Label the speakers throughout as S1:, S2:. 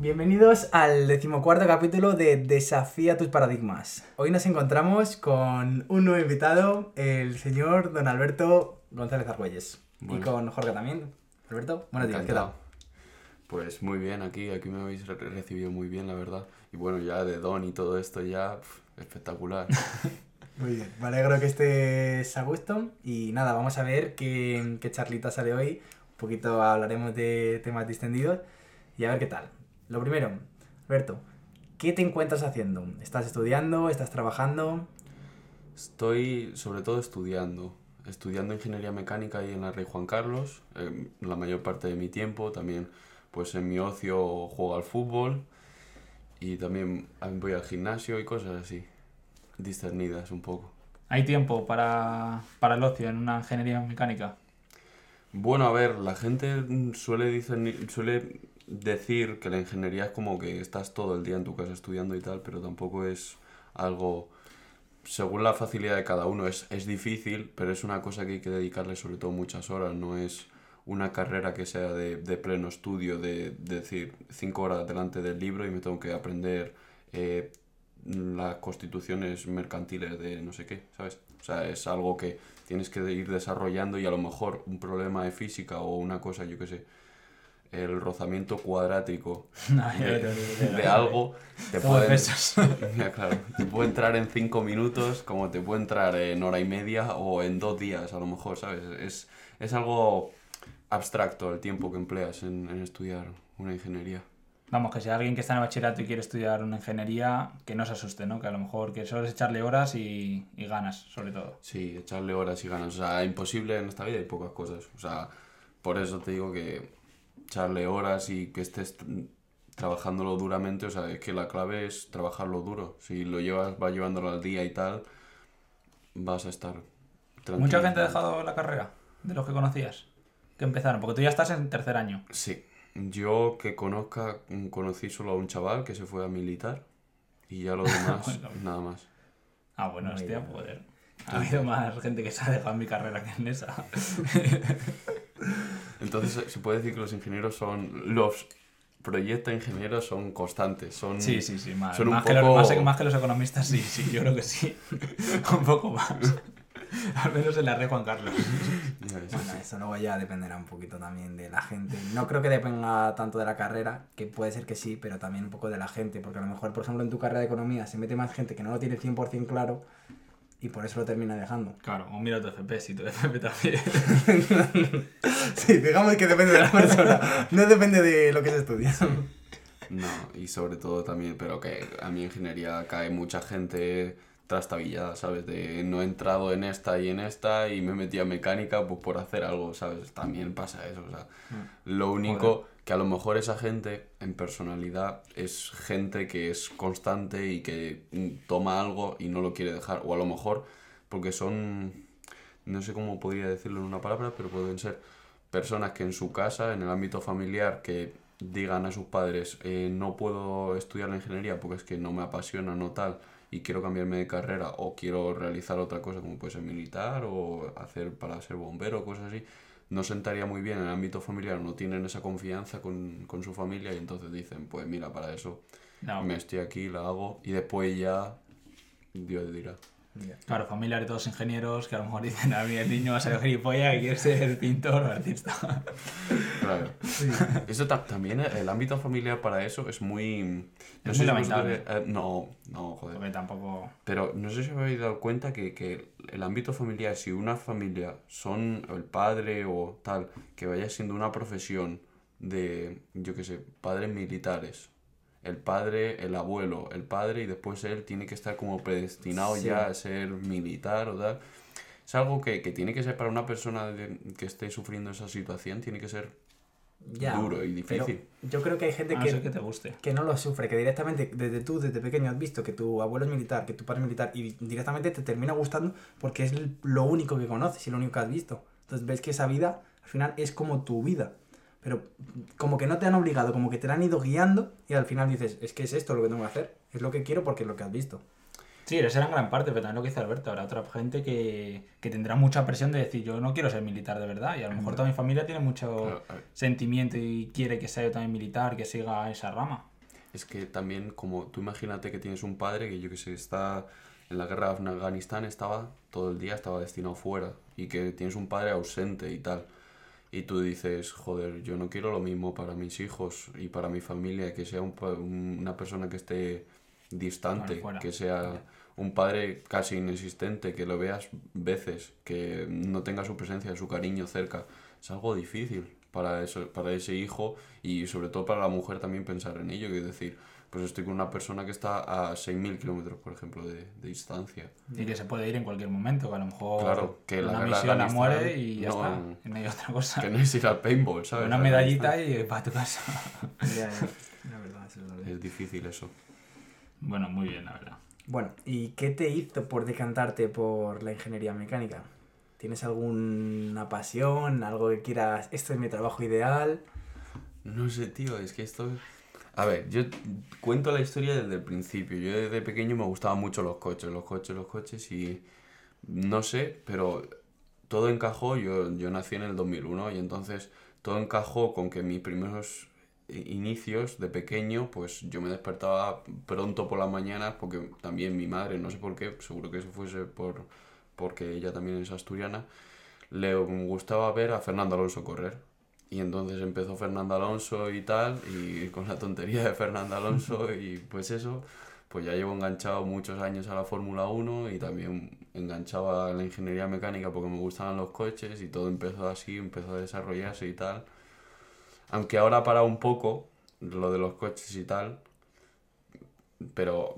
S1: Bienvenidos al decimocuarto capítulo de Desafía tus paradigmas. Hoy nos encontramos con un nuevo invitado, el señor don Alberto González Argüelles. Y con Jorge también. Alberto, buenos días, ¿qué tal?
S2: Pues muy bien, aquí, aquí me habéis recibido muy bien, la verdad. Y bueno, ya de Don y todo esto ya, espectacular.
S1: muy bien, me alegro que estés a gusto. Y nada, vamos a ver qué, qué charlita sale hoy. Un poquito hablaremos de temas distendidos y a ver qué tal. Lo primero, Alberto, ¿qué te encuentras haciendo? ¿Estás estudiando? ¿Estás trabajando?
S2: Estoy sobre todo estudiando. Estudiando ingeniería mecánica ahí en la Rey Juan Carlos, eh, la mayor parte de mi tiempo. También, pues en mi ocio juego al fútbol y también voy al gimnasio y cosas así, discernidas un poco.
S3: ¿Hay tiempo para, para el ocio en una ingeniería mecánica?
S2: Bueno, a ver, la gente suele, discernir, suele decir que la ingeniería es como que estás todo el día en tu casa estudiando y tal, pero tampoco es algo, según la facilidad de cada uno, es, es difícil, pero es una cosa que hay que dedicarle sobre todo muchas horas, no es una carrera que sea de, de pleno estudio, de, decir cinco horas delante del libro y me tengo que aprender eh, las constituciones mercantiles de no sé qué, ¿sabes? O sea, es algo que tienes que ir desarrollando y a lo mejor un problema de física o una cosa, yo qué sé, el rozamiento cuadrático de, algo te puede, te puede entrar en cinco minutos como te puede entrar en hora y media o en dos días a lo mejor, ¿sabes? Es, es algo abstracto el tiempo que empleas en, estudiar una ingeniería.
S3: Vamos, que si alguien que está en el bachillerato y quiere estudiar una ingeniería, que no se asuste, ¿no? Que a lo mejor que solo es echarle horas y, y ganas, sobre todo.
S2: Sí, echarle horas y ganas. O sea, imposible en esta vida hay pocas cosas. O sea, por eso te digo que echarle horas y que estés trabajándolo duramente, o sea, es que la clave es trabajarlo duro. Si lo llevas, vas llevándolo al día y tal, vas a estar
S3: tranquilo. ¿Mucha gente ha dejado la carrera de los que conocías? Que empezaron, porque tú ya estás en tercer año.
S2: Sí. Yo que conozca, conocí solo a un chaval que se fue a militar y ya lo demás, nada más.
S3: Ah, bueno, hostia, poder. Ha habido más gente que se ha dejado mi carrera que en esa.
S2: Entonces, se puede decir que los ingenieros son. Los proyectos ingenieros son constantes. Son,
S3: sí, sí, sí. Más, más, que los, más, que los, economistas, sí, sí, yo creo que sí. un poco más. Al menos en la red Juan Carlos.
S1: bueno, eso luego ya dependerá un poquito también de la gente. No creo que dependa tanto de la carrera, que puede ser que sí, pero también un poco de la gente, porque a lo mejor, por ejemplo, en tu carrera de economía se mete más gente que no lo tiene 100% claro y por eso lo termina dejando.
S3: Claro, o mira tu FP, si tu FP también.
S1: sí, digamos que depende de la persona, no depende de lo que se estudia.
S2: No, y sobre todo también, pero que a mi ingeniería cae mucha gente trastabillada, ¿sabes? De no he entrado en esta y en esta y me metí a mecánica pues por hacer algo, ¿sabes? También pasa eso, o sea, mm. lo único que a lo mejor esa gente en personalidad es gente que es constante y que toma algo y no lo quiere dejar, o a lo mejor porque son, no sé cómo podría decirlo en una palabra, pero pueden ser personas que en su casa, en el ámbito familiar, que digan a sus padres, eh, no puedo estudiar la ingeniería porque es que no me apasiona, no tal, y quiero cambiarme de carrera o quiero realizar otra cosa como puede ser militar o hacer para ser bombero cosas así, no sentaría muy bien en el ámbito familiar, no tienen esa confianza con, con su familia y entonces dicen, pues mira, para eso me estoy aquí, la hago y después ya Dios dirá.
S3: Claro, familiares todos ingenieros que a lo mejor dicen a mí el niño va a ser gilipollas que quiere ser pintor o artista.
S2: Claro. Eso también, el ámbito familiar para eso es muy...
S3: No es muy lamentable.
S2: Eh, no, no, joder.
S3: Porque tampoco...
S2: Pero no sé si os habéis dado cuenta que, que el ámbito familiar, si una familia son el padre o tal, que vaya siendo una profesión de, yo qué sé, padres militares el padre, el abuelo, el padre y después él tiene que estar como predestinado ya a ser militar o tal. Es algo que, tiene que ser para una persona que esté sufriendo esa situación, tiene que ser duro y difícil.
S1: yo creo que hay gente que,
S3: que, te guste.
S1: que no lo sufre, que directamente desde tú, desde pequeño has visto que tu abuelo es militar, que tu padre es militar y directamente te termina gustando porque es lo único que conoces y lo único que has visto. Entonces ves que esa vida al final es como tu vida pero como que no te han obligado, como que te han ido guiando y al final dices, es que es esto lo que tengo que hacer, es lo que quiero porque es lo que has visto.
S3: Sí, esa era en gran parte, pero también lo que dice Alberto. Habrá otra gente que, que tendrá mucha presión de decir, yo no quiero ser militar de verdad. Y a lo mejor toda mi familia tiene mucho
S2: Claro,
S3: sentimiento y quiere que sea yo también militar, que siga esa rama.
S2: Es que también, como tú imagínate que tienes un padre que yo que sé, está en la guerra de Afganistán, estaba todo el día, estaba destinado fuera, y que tienes un padre ausente y tal. Y tú dices, joder, yo no quiero lo mismo para mis hijos y para mi familia, que sea un una persona que esté distante,
S3: Bueno,
S2: que sea un padre casi inexistente, que lo veas veces, que no tenga su presencia, su cariño cerca. Es algo difícil para, eso, para ese hijo y sobre todo para la mujer también pensar en ello, es decir, pues estoy con una persona que está a 6.000 kilómetros, por ejemplo, de, de distancia.
S3: Y que se puede ir en cualquier momento, que a lo mejor
S2: Claro, que la
S3: una misión la muere y ya
S2: no-
S3: está. Y no hay otra cosa.
S2: Que no es ir al paintball, ¿sabes?
S3: Una
S2: A
S3: medallita y para tu casa.
S1: Ya, ya. La verdad, eso es la verdad.
S2: Es difícil eso.
S3: Bueno, muy bien, la verdad.
S1: Bueno, ¿y qué te hizo por decantarte por la ingeniería mecánica? ¿Tienes alguna pasión, algo que quieras, esto es mi trabajo ideal?
S2: No sé, tío, es que esto... A ver, yo cuento la historia desde el principio. Yo desde pequeño me gustaban mucho los coches, los coches, los coches y... No sé, pero todo encajó. Yo, yo nací en el 2001 y entonces todo encajó con que mis primeros inicios de pequeño, pues yo me despertaba pronto por las mañanas porque también mi madre, no sé por qué, seguro que se fuese por porque ella también es asturiana, le gustaba ver a Fernando Alonso correr. Y entonces empezó Fernando Alonso y tal, y con la tontería de Fernando Alonso, y pues eso, pues ya llevo enganchado muchos años a la Fórmula 1 y también enganchado a la ingeniería mecánica porque me gustaban los coches y todo empezó así, empezó a desarrollarse y tal. Aunque ahora ha parado un poco lo de los coches y tal, pero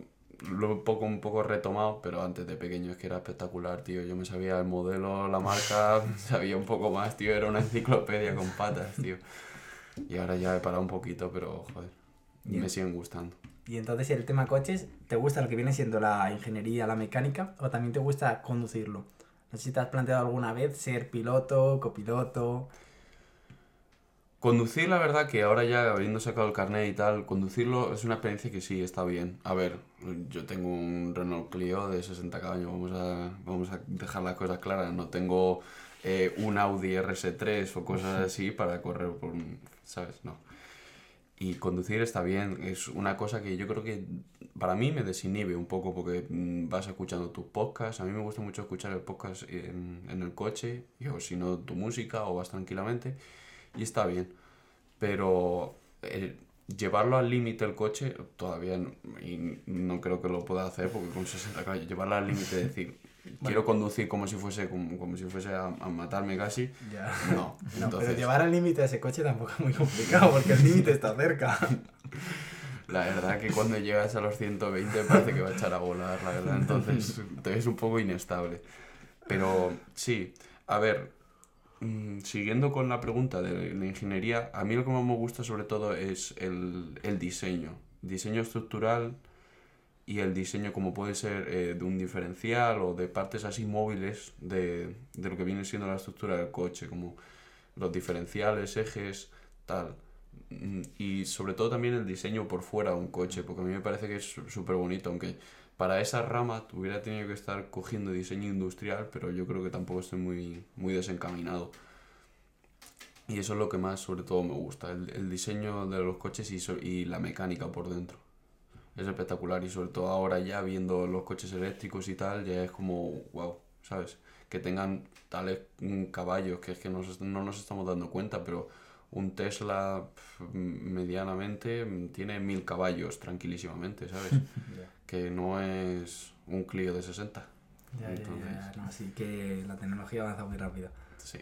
S2: lo he un poco, un poco retomado, pero antes de pequeño es que era espectacular, tío. Yo me sabía el modelo, la marca, sabía un poco más, tío. Era una enciclopedia con patas, tío. Y ahora ya he parado un poquito, pero joder, me siguen gustando.
S1: Y entonces el tema coches, ¿te gusta lo que viene siendo la ingeniería, la mecánica o también te gusta conducirlo? No sé si te has planteado alguna vez ser piloto, copiloto.
S2: Conducir, la verdad que ahora ya habiendo sacado el carnet y tal, conducirlo es una experiencia que sí está bien. A ver, yo tengo un Renault Clio de 60 caballos, vamos a, vamos a dejar las cosas claras. No tengo eh, un Audi RS3 o cosas así para correr por, ¿sabes? No. Y conducir está bien, es una cosa que yo creo que para mí me desinhibe un poco porque mm, vas escuchando tus podcasts. A mí me gusta mucho escuchar el podcast en, en el coche, o si no tu música o vas tranquilamente y está bien. Pero eh, llevarlo al límite el coche todavía no, y no creo que lo pueda hacer porque con 60 caballos, llevarlo al límite, decir, quiero conducir como si fuese, como, como si fuese a, a matarme casi,
S1: Ya.
S2: no.
S1: No,
S2: Entonces,
S1: pero llevar al límite a ese coche tampoco es muy complicado porque el límite está cerca.
S2: La verdad que cuando llegas a los 120 parece que va a echar a volar, la verdad. Entonces ves un poco inestable. Pero sí, a ver, mm, siguiendo con la pregunta de la ingeniería, a mí lo que más me gusta sobre todo es el, el diseño. Diseño estructural y el diseño como puede ser eh, de un diferencial o de partes así móviles de, de lo que viene siendo la estructura del coche, como los diferenciales, ejes, tal. Mm, Y sobre todo también el diseño por fuera de un coche, porque a mí me parece que es súper bonito, aunque para esa rama hubiera tenido que estar cogiendo diseño industrial, pero yo creo que tampoco estoy muy, muy desencaminado. Y eso es lo que más sobre todo me gusta, el, el diseño de los coches y, y la mecánica por dentro. Es espectacular y sobre todo ahora ya viendo los coches eléctricos y tal, ya es como, wow, ¿sabes? Que tengan tales mm, caballos que es que nos- no nos estamos dando cuenta, pero un Tesla medianamente tiene mil caballos tranquilísimamente, ¿sabes? que no es un Clio de 60.
S1: Ya, ya,
S2: Entonces,
S1: ya, no, sí que la tecnología avanza muy rápido.
S2: sí.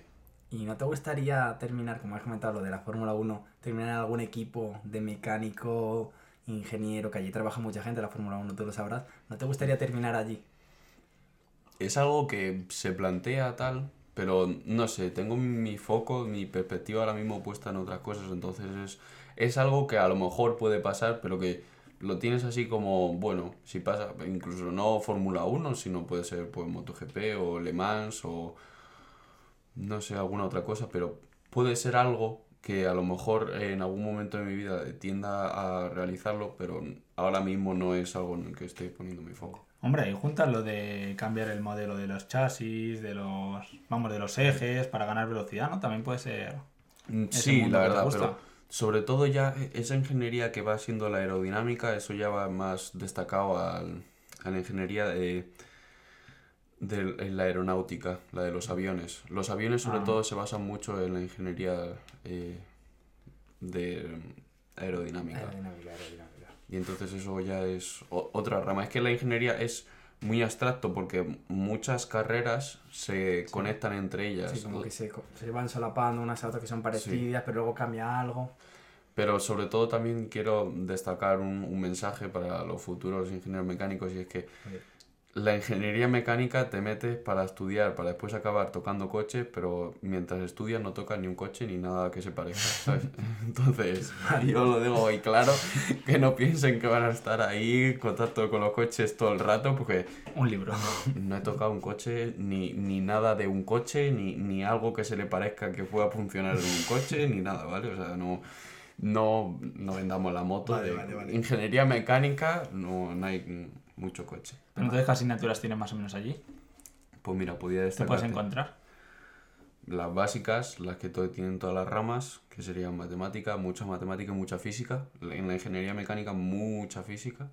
S1: ¿Y no te gustaría terminar, como has comentado, lo de la Fórmula 1, terminar en algún equipo de mecánico, ingeniero, que allí trabaja mucha gente, la Fórmula 1, tú lo sabrás? ¿No te gustaría terminar allí?
S2: Es algo que se plantea tal, pero no sé, tengo mi foco, mi perspectiva ahora mismo puesta en otras cosas, entonces es, es algo que a lo mejor puede pasar, pero que lo tienes así como, bueno, si pasa, incluso no Fórmula 1, sino puede ser pues MotoGP o Le Mans o no sé, alguna otra cosa, pero puede ser algo que a lo mejor en algún momento de mi vida tienda a realizarlo, pero ahora mismo no es algo en el que estoy poniendo mi foco.
S3: Hombre, y juntas lo de cambiar el modelo de los chasis, de los, vamos, de los ejes para ganar velocidad, ¿no? También puede ser.
S2: Mm, Sí, la verdad, pero sobre todo ya e- esa ingeniería que va siendo la aerodinámica, eso ya va más destacado al- a la ingeniería de, de la aeronáutica, la de los aviones. Los aviones sobre
S3: Ah.
S2: todo se basan mucho en la ingeniería eh, de aerodinámica.
S1: Aerodinámica, aerodinámica.
S2: Y entonces eso ya es otra rama. Es que la ingeniería es muy abstracto porque muchas carreras se conectan entre ellas.
S1: Sí, como que se, se van solapando unas a otras que son parecidas, pero luego cambia algo.
S2: Pero sobre todo también quiero destacar un, un mensaje para los futuros ingenieros mecánicos y es que la ingeniería mecánica te metes para estudiar, para después acabar tocando coches, pero mientras estudias no tocas ni un coche ni nada que se parezca, ¿sabes? Entonces, yo lo digo hoy claro, que no piensen que van a estar ahí en contacto con los coches todo el rato, porque
S3: Un libro.
S2: no he tocado un coche, ni, ni nada de un coche, ni, ni algo que se le parezca que pueda funcionar en un coche, ni nada, ¿vale? O sea, no, no, no vendamos la moto
S1: Vale,
S2: de
S1: vale, vale.
S2: ingeniería mecánica, no, no hay mucho coche.
S3: Entonces, ¿qué asignaturas tienes más o menos allí?
S2: Pues mira, podía
S3: ¿Te puedes
S2: destacar
S3: encontrar?
S2: las básicas, las que todo, tienen todas las ramas, que serían matemática, mucha matemática y mucha física. En la ingeniería mecánica, mucha física,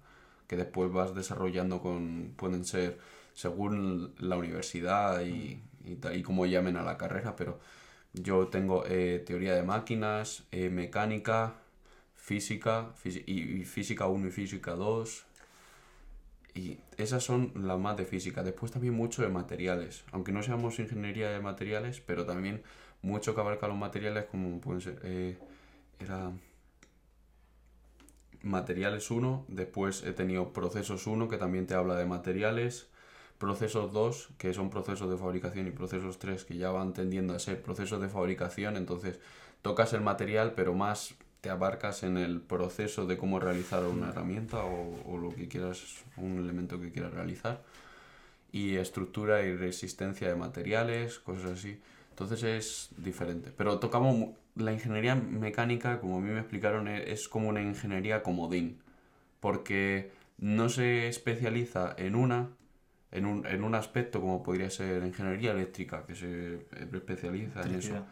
S2: que después vas desarrollando con, pueden ser según la universidad y, y, y cómo llamen a la carrera, pero yo tengo eh, teoría de máquinas, eh, mecánica, física, fisi- y, y física 1 y física 2. Y esas son las más de física. Después también mucho de materiales. Aunque no seamos ingeniería de materiales, pero también mucho que abarca los materiales como pueden ser... eh, era materiales 1, después he tenido procesos 1 que también te habla de materiales, procesos 2 que son procesos de fabricación y procesos 3 que ya van tendiendo a ser procesos de fabricación, entonces tocas el material pero más te abarcas en el proceso de cómo realizar una herramienta o, o lo que quieras, un elemento que quieras realizar y estructura y resistencia de materiales, cosas así. Entonces es diferente. Pero tocamos la ingeniería mecánica, como a mí me explicaron, e- es como una ingeniería comodín. Porque no se especializa en una, en un, en un aspecto como podría ser ingeniería eléctrica, que se especializa en eso.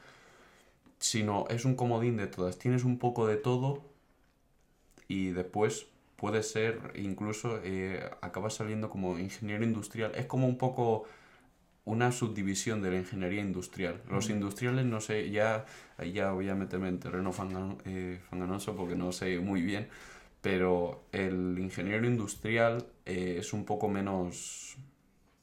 S2: Sino es un comodín de todas. Tienes un poco de todo y después puede ser incluso eh, acabas saliendo como ingeniero industrial. Es como un poco una subdivisión de la ingeniería industrial. Los industriales no sé, ya, ya voy a meterme en terreno fangano- eh, fanganoso porque no sé muy bien, pero el ingeniero industrial eh, es un poco menos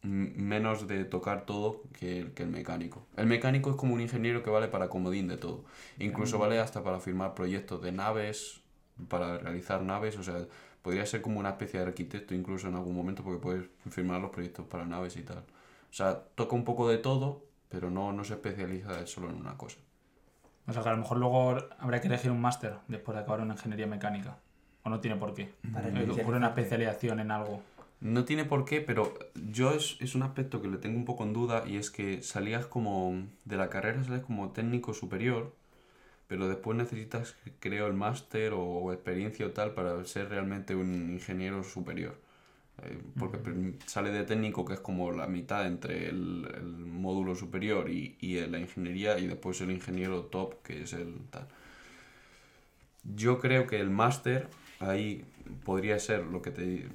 S2: menos de tocar todo que el, que el mecánico. El mecánico es como un ingeniero que vale para comodín de todo. Incluso vale hasta para firmar proyectos de naves, para realizar naves, o sea, podría ser como una especie de arquitecto incluso en algún momento porque puedes firmar los proyectos para naves y tal. O sea, toca un poco de todo, pero no, no se especializa solo en una cosa.
S3: O sea, que a lo mejor luego habría que elegir un máster después de acabar una ingeniería mecánica. O no tiene por qué.
S1: Para
S3: Eh, ocurre una especialización en algo.
S2: No tiene por qué, pero yo es, es un aspecto que le tengo un poco en duda y es que salías como de la carrera, sales como técnico superior, pero después necesitas, creo, el máster o, o experiencia o tal para ser realmente un ingeniero superior. Eh, porque sale de técnico, que es como la mitad entre el, el módulo superior y, y la ingeniería, y después el ingeniero top, que es el tal. Yo creo que el máster ahí podría ser lo que te,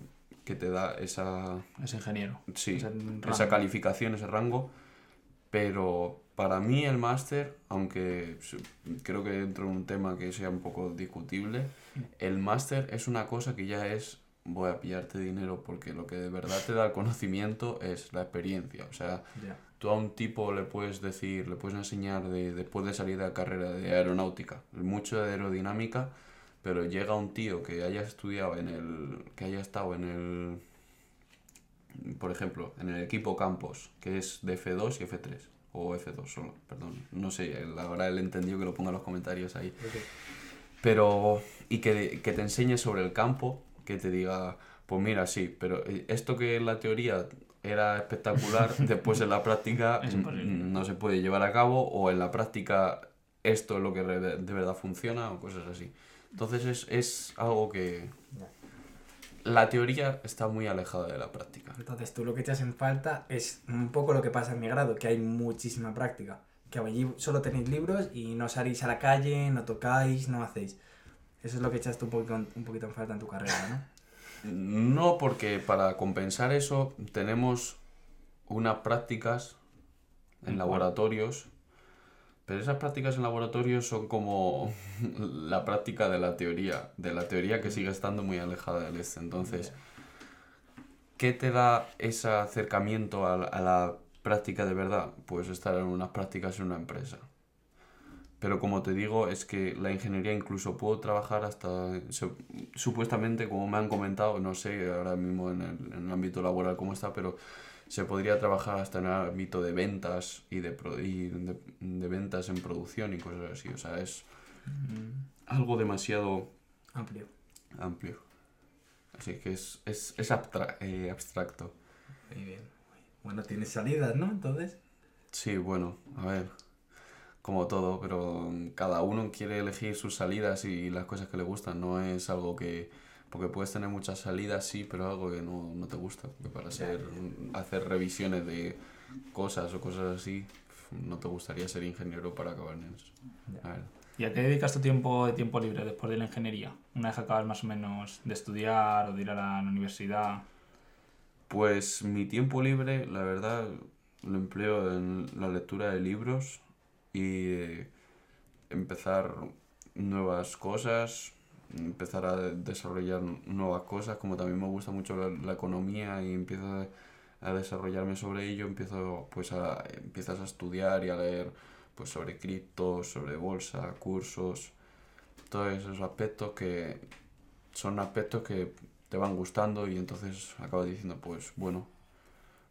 S2: que te da esa,
S3: Es ingeniero.
S2: sí,
S3: Ese
S2: esa calificación, ese rango, pero para mí el máster, aunque creo que entra en un tema que sea un poco discutible, el máster es una cosa que ya es voy a pillarte dinero porque lo que de verdad te da el conocimiento es la experiencia. O sea,
S3: Ya.
S2: tú a un tipo le puedes decir, le puedes enseñar de, después de salir de la carrera de aeronáutica, mucho de aerodinámica, pero llega un tío que haya estudiado en el, que haya estado en el, por ejemplo, en el equipo campos, que es de F2 y F3, o F2 solo, perdón, no sé, ahora él entendió que lo ponga en los comentarios ahí, pero, y que, que te enseñe sobre el campo, que te diga, pues mira, sí, pero eh, esto que en la teoría era espectacular, después en la práctica no se puede llevar a cabo, o en la práctica esto es lo que re- de verdad funciona o cosas así. Entonces es, es algo que... La teoría está muy alejada de la práctica.
S1: Entonces tú lo que echas en falta es un poco lo que pasa en mi grado, que hay muchísima práctica. Que allí solo tenéis libros y no salís a la calle, no tocáis, no hacéis. Eso es lo que echaste un poquito, un poquito en falta en tu carrera, ¿no?
S2: No, porque para compensar eso tenemos unas prácticas en laboratorios, pero esas prácticas en laboratorios son como la práctica de la teoría, de la teoría que sigue estando muy alejada del este. Entonces, ¿qué te da ese acercamiento a la, práctica de verdad? Pues estar en unas prácticas en una empresa. Pero como te digo, es que la ingeniería incluso puedo trabajar hasta, supuestamente, como me han comentado, no sé ahora mismo en el, en el ámbito laboral cómo está, pero se podría trabajar hasta en el ámbito de ventas y de, pro- y de, de ventas en producción y cosas así. O sea, es algo demasiado
S1: Amplio.
S2: amplio. Así que es, es, es abstra- eh, abstracto.
S1: Muy bien. Bueno, tienes salidas, ¿no? Entonces.
S2: Sí, bueno, a ver, como todo, pero cada uno quiere elegir sus salidas y las cosas que le gustan, no es algo que, porque puedes tener muchas salidas, sí, pero algo que no, no te gusta, porque para ser, hacer revisiones de cosas o cosas así, no te gustaría ser ingeniero para acabar en eso. A ver.
S3: ¿Y a qué dedicas tu tiempo de tiempo libre después de la ingeniería? Una vez que acabas más o menos de estudiar o de ir a la universidad.
S2: Pues mi tiempo libre, la verdad, lo empleo en la lectura de libros y eh, empezar nuevas cosas, empezar a desarrollar nuevas cosas, como también me gusta mucho la, la economía y empiezo a, a desarrollarme sobre ello, empiezo pues a, empiezas a estudiar y a leer pues sobre criptos, sobre bolsa, cursos, todos esos aspectos que son aspectos que te van gustando y entonces acabas diciendo pues bueno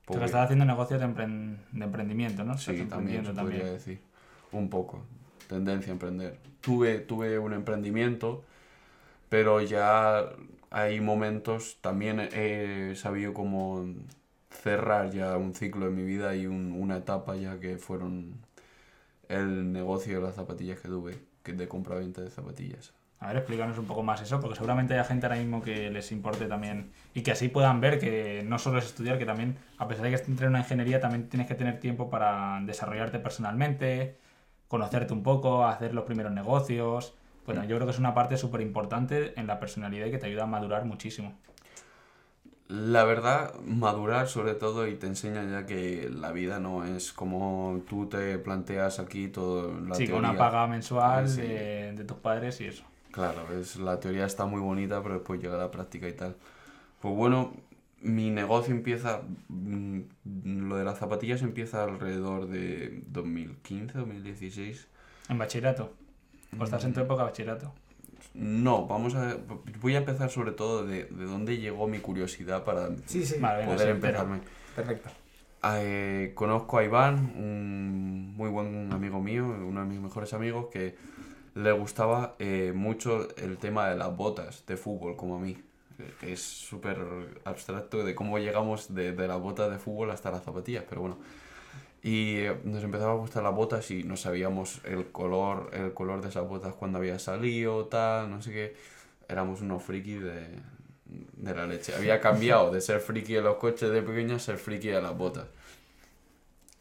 S2: pues
S3: lo estás haciendo negocios de, de emprendimiento, ¿no?
S2: Sí, también se podría decir. Un poco. Tendencia a emprender. Tuve, tuve un emprendimiento, pero ya hay momentos, también he sabido cómo cerrar ya un ciclo en mi vida y un- una etapa ya que fueron el negocio de las zapatillas que tuve, que de compra-venta de zapatillas.
S3: A ver, explícanos un poco más eso, porque seguramente hay gente ahora mismo que les importe también y que así puedan ver que no solo es estudiar, que también, a pesar de que estés en una ingeniería, también tienes que tener tiempo para desarrollarte personalmente, conocerte un poco, hacer los primeros negocios. Bueno, yo creo que es una parte súper importante en la personalidad y que te ayuda a madurar muchísimo.
S2: La verdad, madurar sobre todo y te enseña ya que la vida no es como tú te planteas aquí todo la
S3: sí, con una paga mensual
S2: Sí.
S3: de, de tus padres y eso.
S2: Claro, es, la teoría está muy bonita, pero después llega la práctica y tal. Pues bueno, mi negocio empieza, mm, lo de las zapatillas empieza alrededor de 2015, 2016.
S3: En bachillerato. O estás en tu época de bachillerato.
S2: No, vamos a, voy a empezar sobre todo de, de dónde llegó mi curiosidad para
S1: Sí, sí.
S3: Vale, venga,
S2: poder
S3: sí,
S2: empezarme.
S1: Perfecto.
S2: Eh, conozco a Iván, un muy buen amigo mío, uno de mis mejores amigos, que le gustaba eh, mucho el tema de las botas de fútbol, como a mí. Eh, Es súper abstracto de cómo llegamos de, de las botas de fútbol hasta las zapatillas, pero bueno. Y nos empezaba a gustar las botas y no sabíamos el color, el color de esas botas cuando había salido, tal, no sé qué. Éramos unos frikis de, de la leche. Había cambiado de ser friki de los coches de pequeño a ser friki de las botas.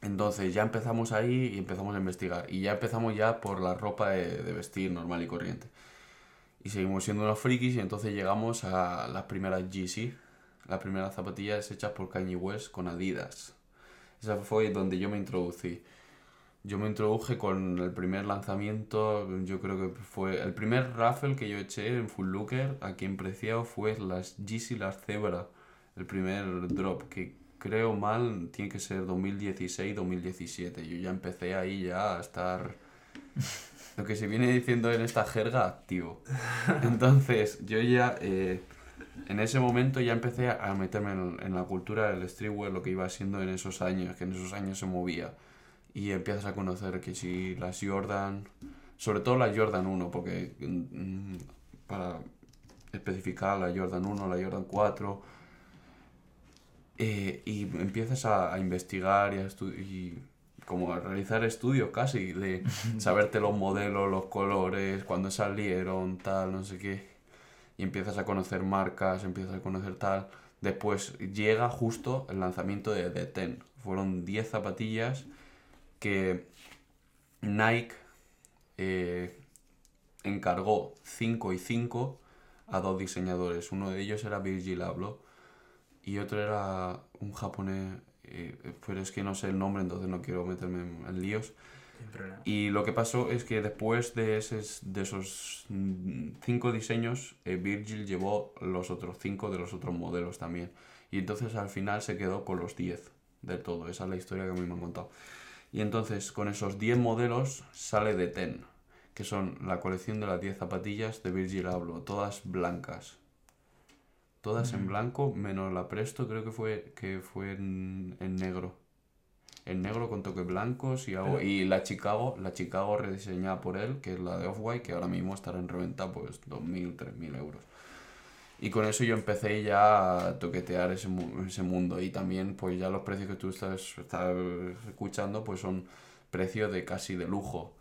S2: Entonces ya empezamos ahí y empezamos a investigar. Y ya empezamos ya por la ropa de, de vestir normal y corriente. Y seguimos siendo unos frikis y entonces llegamos a las primeras GC. Las primeras zapatillas hechas por Kanye West con Adidas. Esa fue donde yo me introducí. Yo me introduje con el primer lanzamiento, yo creo que fue el primer raffle que yo eché en Full Looker aquí en Preciado fue las GC las Zebra, el primer drop que creo mal tiene que ser 2016-2017. Yo ya empecé ahí ya a estar lo que se viene diciendo en esta jerga activo. Entonces yo ya eh, en ese momento ya empecé a meterme en, en la cultura del streetwear, lo que iba siendo en esos años, que en esos años se movía. Y empiezas a conocer que si las Jordan, sobre todo la Jordan 1, porque mm, para especificar la Jordan 1, la Jordan 4, eh, y empiezas a, a investigar y, a estu- y como a realizar estudios casi, de saberte los modelos, los colores, cuándo salieron, tal, no sé qué. Y empiezas a conocer marcas, empiezas a conocer tal. Después llega justo el lanzamiento de The Ten. Fueron 10 zapatillas que Nike eh, encargó 5 y 5 a dos diseñadores. Uno de ellos era Virgil Abloh y otro era un japonés, eh, pero es que no sé el nombre, entonces no quiero meterme en, líos. Y lo que pasó es que después de, esos, de esos mm, cinco diseños, eh, Virgil llevó los otros cinco de los otros modelos también. Y entonces al final se quedó con los 10 del todo. Esa es la historia que a mí me han contado. Y entonces con esos 10 modelos sale de Ten, que son la colección de las 10 zapatillas de Virgil Abloh, todas blancas. Todas en blanco, menos la Presto, creo que fue, que fue en, en negro. En negro con toques blancos y,
S1: Pero-
S2: y la Chicago, la Chicago rediseñada por él, que es la de Off-White, que ahora mismo estará en reventa pues 2.000, 3.000 euros. Y con eso yo empecé ya a toquetear ese, ese mundo y también pues ya los precios que tú estás, estás escuchando pues son precios de casi de lujo.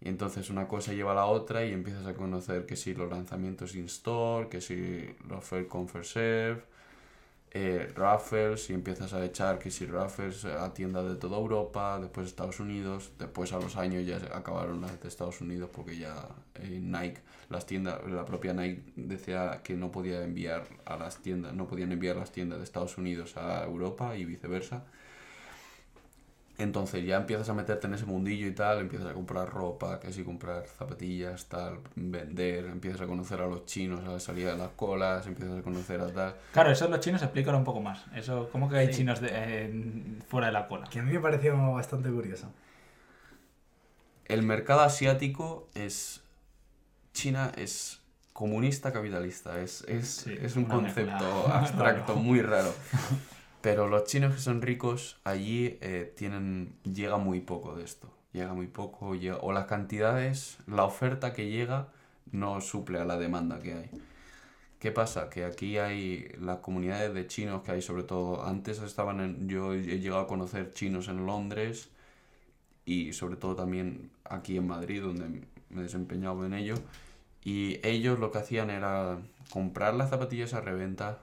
S2: Y entonces una cosa lleva a la otra y empiezas a conocer que si los lanzamientos in-store, que si los Fair con Fair Serve, eh, raffles y empiezas a echar que si raffles a tiendas de toda Europa, después Estados Unidos, después a los años ya acabaron las de Estados Unidos porque ya eh, Nike, las tiendas, la propia Nike decía que no podía enviar a las tiendas, no podían enviar las tiendas de Estados Unidos a Europa y viceversa. Entonces ya empiezas a meterte en ese mundillo y tal, empiezas a comprar ropa, que si comprar zapatillas, tal, vender, empiezas a conocer a los chinos a la salida de las colas, empiezas a conocer a tal.
S3: Claro, eso los chinos explícalo un poco más. Eso, ¿Cómo que hay
S1: Sí.
S3: chinos de- eh, fuera de la cola?
S1: Que a mí me pareció bastante curioso.
S2: El mercado asiático es. China es comunista capitalista. Es, es,
S3: Sí,
S2: es un concepto
S3: mezcla
S2: abstracto
S3: raro.
S2: muy raro. Pero los chinos que son ricos allí eh, tienen. llega muy poco de esto. Llega muy poco. llega- o las cantidades, la oferta que llega no suple a la demanda que hay. ¿Qué pasa? Que aquí hay las comunidades de chinos que hay, sobre todo, antes estaban en, yo he llegado a conocer chinos en Londres y sobre todo también aquí en Madrid, donde me he desempeñado en ello. Y ellos lo que hacían era comprar las zapatillas a reventa,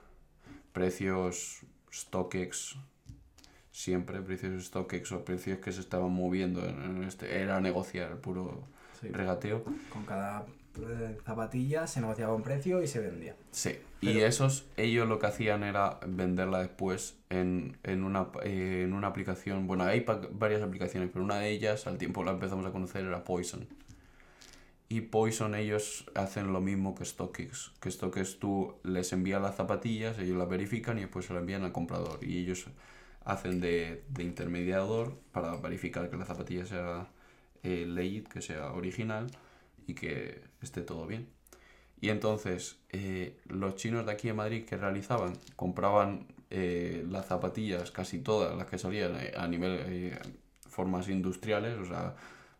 S2: precios StockX, siempre precios StockX o precios que se estaban moviendo en, este, era negociar, puro
S1: Sí.
S2: regateo.
S1: Con cada eh, zapatilla se negociaba un precio y se vendía.
S2: Sí, y esos, ellos lo que hacían era venderla después en, en, una, eh, en una aplicación. Bueno, hay varias aplicaciones, pero una de ellas, al tiempo la empezamos a conocer, era Poison. Y Poison ellos hacen lo mismo que StockX. Que StockX tú les envías las zapatillas, ellos las verifican y después se las envían al comprador. Y ellos hacen de, de intermediador para verificar que la zapatilla sea eh, legit, que sea original y que esté todo bien. Y entonces, eh, los chinos de aquí en Madrid que realizaban, compraban eh, las zapatillas, casi todas las que salían eh, a nivel eh, formas industriales, o sea,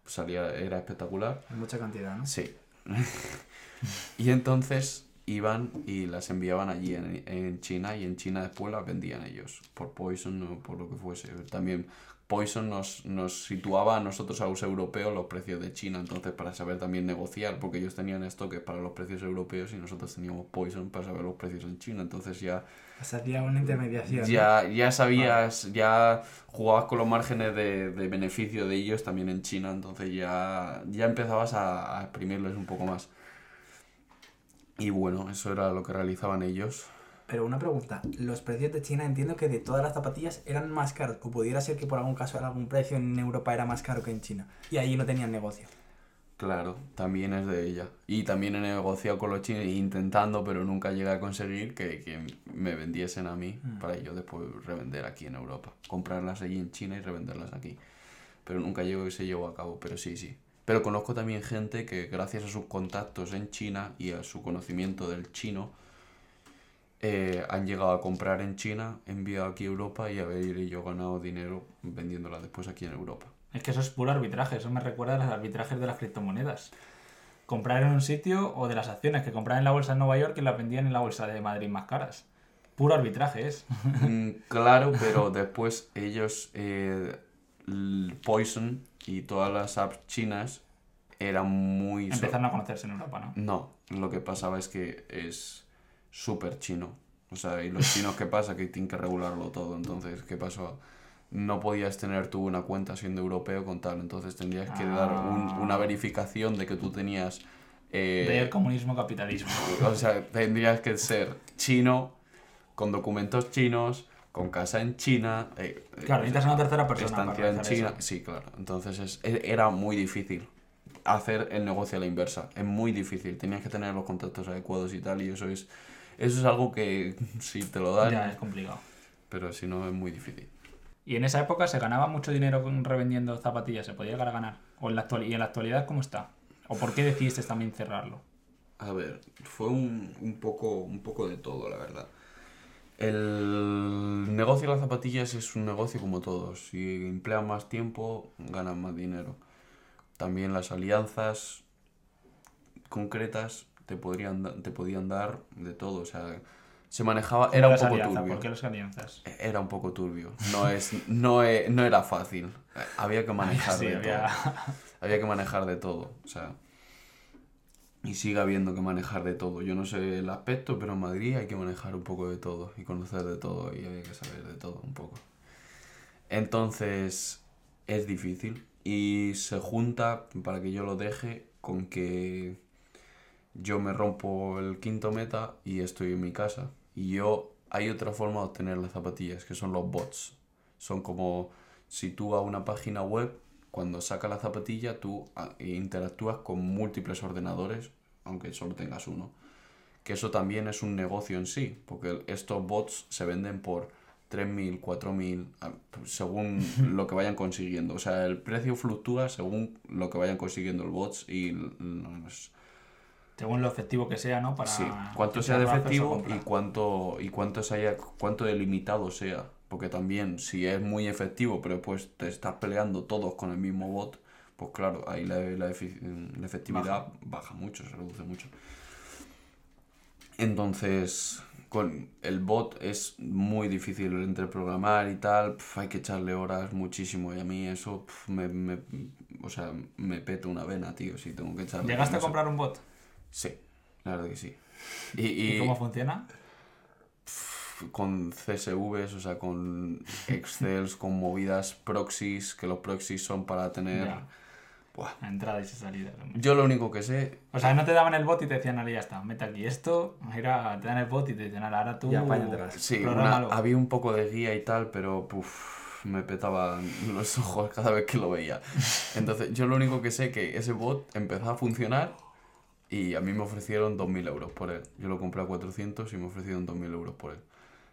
S2: salía, era espectacular.
S1: En mucha cantidad, ¿no?
S2: Sí. y entonces iban y las enviaban allí en, en China y en China después las vendían ellos, por Poison o por lo que fuese. También Poison nos, nos situaba a nosotros, a los europeos, los precios de China, entonces para saber también negociar, porque ellos tenían estoques para los precios europeos y nosotros teníamos Poison para saber los precios en China, entonces ya
S1: Se hacía una intermediación. ¿no?
S2: ya, ya sabías, ya jugabas con los márgenes de, de beneficio de ellos también en China, entonces ya, ya empezabas a, a exprimirles un poco más. Y bueno, eso era lo que realizaban ellos.
S1: Pero una pregunta, los precios de China entiendo que de todas las zapatillas eran más caros, o pudiera ser que por algún caso algún precio en Europa era más caro que en China, y allí no tenían negocio.
S2: Claro, también es de ella. Y también he negociado con los chinos, intentando, pero nunca llegué a conseguir que, que me vendiesen a mí
S1: Mm.
S2: para yo después revender aquí en Europa. Comprarlas allí en China y revenderlas aquí. Pero nunca llegó y se llevó a cabo, pero sí, sí. Pero conozco también gente que gracias a sus contactos en China y a su conocimiento del chino, eh, han llegado a comprar en China, enviado aquí a Europa y haber yo ganado dinero vendiéndolas después aquí en Europa.
S3: Es que eso es puro arbitraje, eso me recuerda a los arbitrajes de las criptomonedas. Comprar en un sitio o de las acciones que compraban en la bolsa de Nueva York y las vendían en la bolsa de Madrid más caras. Puro arbitraje es.
S2: Mm, claro, pero después ellos, eh, Poison y todas las apps chinas eran muy...
S3: Empezaron a conocerse en Europa, ¿no?
S2: No, lo que pasaba es que es súper chino. O sea, y los chinos, ¿qué pasa? Que tienen que regularlo todo. Entonces, ¿qué pasó? No podías tener tú una cuenta siendo europeo con tal. Entonces tendrías que dar un-
S3: Ah.
S2: una verificación de que tú tenías... eh,
S3: De comunismo, capitalismo.
S2: o sea, tendrías que ser chino, con documentos chinos, con casa en China. eh, eh,
S3: Claro, necesitas una tercera persona para
S2: estancia en China.
S3: eso.
S2: Sí, claro. Entonces es- e- era muy difícil hacer el negocio a la inversa. Es muy difícil. Tenías que tener los contactos adecuados y tal. Y eso es, eso es algo que si te lo dan,
S3: Ya, es complicado.
S2: pero si no es muy difícil.
S3: ¿Y en esa época se ganaba mucho dinero con- revendiendo zapatillas? ¿Se podía llegar a ganar? ¿O en la actual- ¿Y en la actualidad cómo está? ¿O por qué decidiste también cerrarlo?
S2: A ver, fue un, un poco, un poco de todo, la verdad. El negocio de las zapatillas es un negocio como todos. Si emplean más tiempo, ganan más dinero. También las alianzas concretas te, podrían, te podían dar de todo. O sea, se manejaba,
S3: ¿Cómo
S2: era un poco turbio.
S3: ¿Por qué las alianzas?
S2: Era un poco turbio. No, es, no, e- no era fácil. Había que manejar
S3: Sí,
S2: de
S3: había-
S2: todo había que manejar de todo, o sea, y sigue habiendo que manejar de todo. Yo no sé el aspecto, pero en Madrid hay que manejar un poco de todo y conocer de todo y había que saber de todo un poco. Entonces, es difícil y se junta, para que yo lo deje, con que yo me rompo el quinto meta y estoy en mi casa. Y yo, hay otra forma de obtener las zapatillas, que son los bots. Son como si tú a una página web, cuando sacas la zapatilla, tú ah, interactúas con múltiples ordenadores, aunque solo tengas uno. Que eso también es un negocio en sí, porque estos bots se venden por 3.000, 4.000, ah, según lo que vayan consiguiendo. O sea, el precio fluctúa según lo que vayan consiguiendo el bots y los,
S3: Según lo efectivo que sea, ¿no? Para
S2: Sí, cuánto sea de efectivo y cuánto y cuánto se haya, cuánto de limitado sea, porque también si es muy efectivo, pero pues te estás peleando todos con el mismo bot, pues claro, ahí la, la efi- la efectividad baja. mucho, se reduce mucho. Entonces, con el bot es muy difícil entre programar y tal, pf, hay que echarle horas muchísimo y a mí eso pf, me, me- o sea, me peta una vena, tío, si tengo que echarle.
S3: ¿Llegaste a comprar un bot?
S2: Sí, la verdad que sí. Y,
S3: ¿Y,
S2: y
S3: cómo funciona?
S2: con CSVs, o sea, con Excels, con movidas proxies, que los proxies son para tener...
S3: Ya.
S2: Buah.
S3: Entradas y salidas.
S2: Yo lo único que sé...
S3: O sea, no te daban el bot y te decían, "Ale, ya está, mete aquí esto. Era, te dan el bot y te decían, "Ale, ahora tú.
S1: Y apáñatelas.
S2: Sí, una-
S3: prográmalo".
S2: había un poco de guía y tal, pero puf, me petaban los ojos cada vez que lo veía. Entonces, yo lo único que sé que ese bot empezó a funcionar y a mí me ofrecieron 2.000 euros por él. Yo lo compré a 400 y me ofrecieron 2.000 euros por él.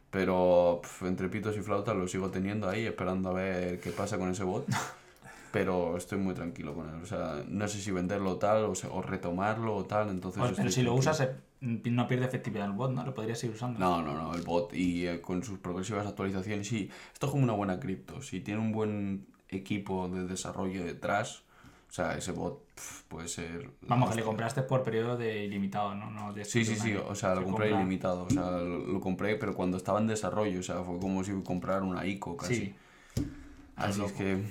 S2: Pero entre pitos y flautas lo sigo teniendo ahí, esperando a ver qué pasa con ese bot. Pero estoy muy tranquilo con él. O sea, no sé si venderlo tal o, se- o retomarlo o tal. Entonces
S3: Pues, pero
S2: estoy
S3: si lo
S2: tranquilo.
S3: usas, eh, no pierde efectividad el bot, ¿no? Lo podrías ir usando.
S2: No, no, no, el bot y eh, con sus progresivas actualizaciones, sí, esto es como una buena cripto. Si tiene un buen equipo de desarrollo detrás, o sea, ese bot puede ser...
S3: Vamos, que le compraste por periodo de ilimitado, ¿no? no de
S2: Sí, sí, sí, o sea, lo
S3: Se
S2: compré
S3: compra-
S2: ilimitado, o sea, lo, lo compré, pero cuando estaba en desarrollo, o sea, fue como si comprara una ICO casi.
S3: Sí.
S2: Así es que,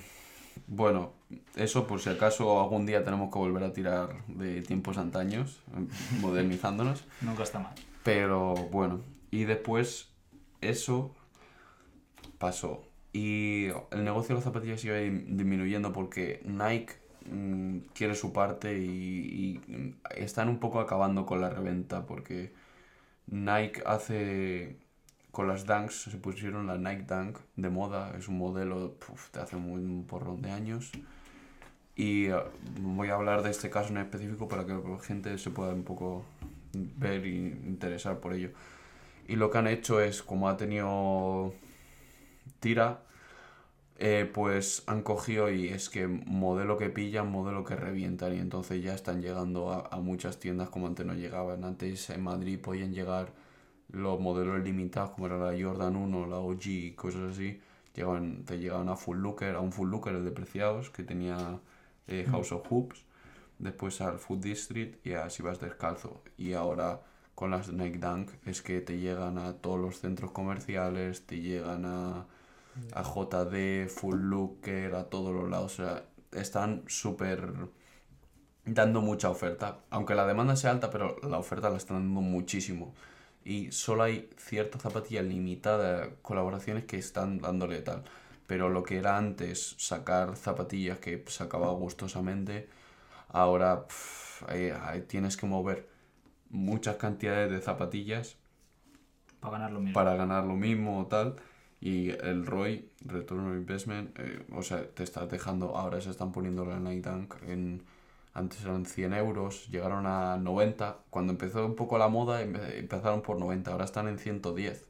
S2: bueno, eso por si acaso algún día tenemos que volver a tirar de tiempos antaños, modernizándonos.
S3: Nunca está mal.
S2: Pero bueno, y después eso pasó. Y el negocio de las zapatillas iba disminuyendo porque Nike mm, quiere su parte y, mm, están un poco acabando con la reventa porque Nike hace con las Dunks, se pusieron la Nike Dunk de moda, es un modelo puf, de hace un porrón de años. Y eh, voy a hablar de este caso en específico para que la gente se pueda un poco ver y interesar por ello. Y lo que han hecho es, como ha tenido tira, eh, pues han cogido y es que modelo que pillan, modelo que revientan y entonces ya están llegando a, a muchas tiendas como antes no llegaban. Antes en Madrid podían llegar los modelos limitados como era la Jordan 1, la OG y cosas así. Llegaban, te llegaban a Full Looker, a un Full Looker el de Preciados que tenía eh, House of Hoops, después al Food District y así vas descalzo. Y ahora con las Nike Dunk es que te llegan a todos los centros comerciales, te llegan a a JD, Full Looker, a todos los lados. O sea, están súper dando mucha oferta. Aunque la demanda sea alta, pero la oferta la están dando muchísimo. Y solo hay ciertas zapatillas limitadas, colaboraciones que están dándole tal. Pero lo que era antes sacar zapatillas que sacaba gustosamente, ahora pff, ahí- ahí tienes que mover muchas cantidades de zapatillas
S3: Para ganar lo mismo.
S2: para ganar lo mismo o tal. Y el ROI, Return on Investment, eh, o sea, te estás dejando, ahora se están poniendo la Night Dunk en, antes eran 100 euros, llegaron a 90, cuando empezó un poco la moda empe- empezaron por 90, ahora están en 110.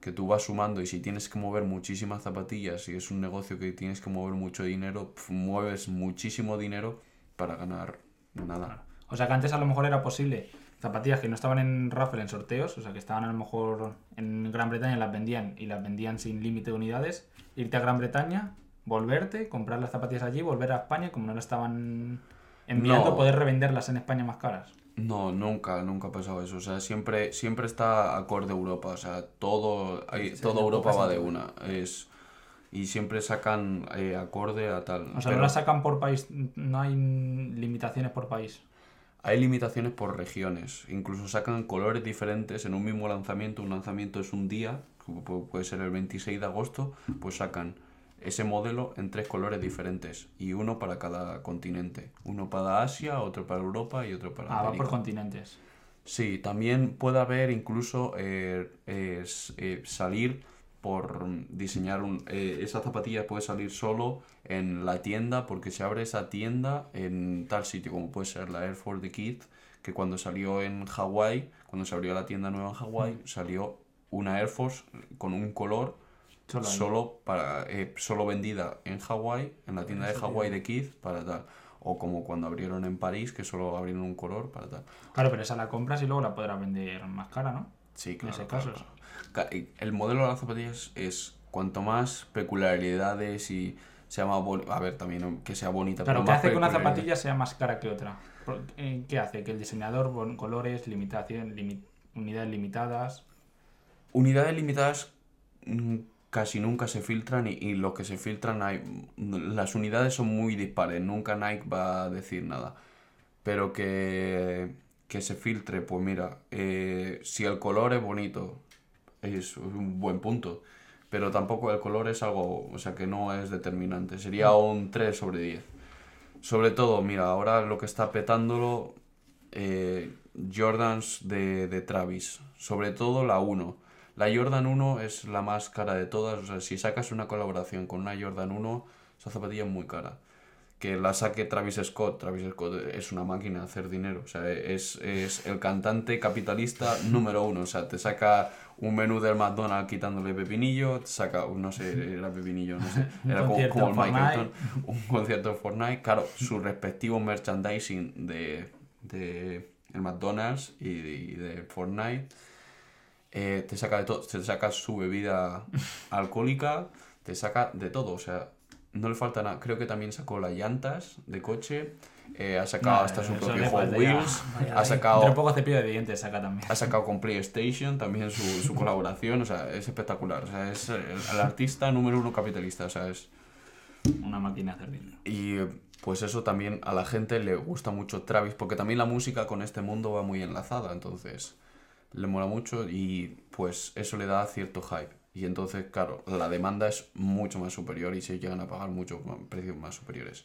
S2: Que tú vas sumando y si tienes que mover muchísimas zapatillas y es un negocio que tienes que mover mucho dinero, pf, mueves muchísimo dinero para ganar nada.
S3: O sea que antes a lo mejor era posible zapatillas que no estaban en raffle en sorteos, o sea que estaban a lo mejor en Gran Bretaña las vendían y las vendían sin límite de unidades, irte a Gran Bretaña, volverte, comprar las zapatillas allí, volver a España como no las estaban enviando,
S2: No.
S3: poder revenderlas en España más caras.
S2: No, nunca, nunca ha pasado eso. O sea, siempre, siempre está acorde Europa. O sea, todo, hay,
S1: Sí,
S2: toda Europa va de una. Es, y siempre sacan eh, acorde a tal.
S3: O sea,
S2: Pero
S3: no las sacan por país, no hay limitaciones por país.
S2: Hay limitaciones por regiones. Incluso sacan colores diferentes en un mismo lanzamiento. Un lanzamiento es un día, puede ser el 26 de agosto, pues sacan ese modelo en tres colores diferentes. Y uno para cada continente. Uno para Asia, otro para Europa y otro para
S3: Ah, va por continentes.
S2: Sí, también puede haber incluso eh, eh, eh, salir por diseñar un... eh, esa zapatilla puede salir solo en la tienda porque se abre esa tienda en tal sitio como puede ser la Air Force The Kid que cuando salió en Hawái, cuando se abrió la tienda nueva en Hawái, salió una Air Force con un color
S3: Solo
S2: solo, para eh, solo vendida en Hawái, en la tienda de Hawái de Kid para tal. O como cuando abrieron en París, que solo abrieron un color para tal.
S3: Claro, pero esa la compras y luego la podrás vender más cara, ¿no?
S2: Sí, claro.
S3: ese
S2: claro,
S3: caso
S2: claro. Y El modelo de las zapatillas es cuanto más peculiaridades y sea más bonita. A ver, también que sea bonita.
S3: Claro,
S2: pero
S3: ¿qué hace que una zapatilla sea más cara que otra? Eh, ¿Qué hace? Que el diseñador, pon colores, limitación, limi- unidades limitadas.
S2: Unidades limitadas mm, casi nunca se filtran y, y lo que se filtran hay. mm, Las unidades son muy dispares, nunca Nike va a decir nada. Pero que, que se filtre, pues mira, eh, si el color es bonito, es un buen punto. Pero tampoco el color es algo, o sea, que no es determinante. Sería un 3 sobre 10. Sobre todo, mira, ahora lo que está petándolo, eh, Jordans de, de Travis. Sobre todo la 1. La Jordan 1 es la más cara de todas. O sea, si sacas una colaboración con una Jordan 1, esa zapatilla es muy cara. Que la saque Travis Scott. Travis Scott es una máquina de hacer dinero. O sea, es, es el cantante capitalista número uno. O sea, te saca un menú del McDonald's quitándole pepinillo, saca, no sé, era pepinillo, no sé, era como, el Michael un concierto de Fortnite, claro, su respectivo merchandising de, de el McDonald's y de, y de Fortnite, eh, te saca de todo, te saca su bebida alcohólica, te saca de todo, o sea, no le falta nada. Creo que también sacó las llantas de coche, eh, ha sacado
S3: No,
S2: hasta su propio Hot. Wheels, ha sacado
S3: Entre poco cepillo de dientes saca también.
S2: ha sacado con PlayStation también su, su colaboración, o sea, es espectacular. O sea, es el, el artista número uno capitalista, o sea, es...
S3: Una máquina de hacer dinero.
S2: Y pues eso también a la gente le gusta mucho Travis, porque también la música con este mundo va muy enlazada, entonces le mola mucho y pues eso le da cierto hype. Y entonces, claro, la demanda es mucho más superior y se llegan a pagar muchos precios más superiores.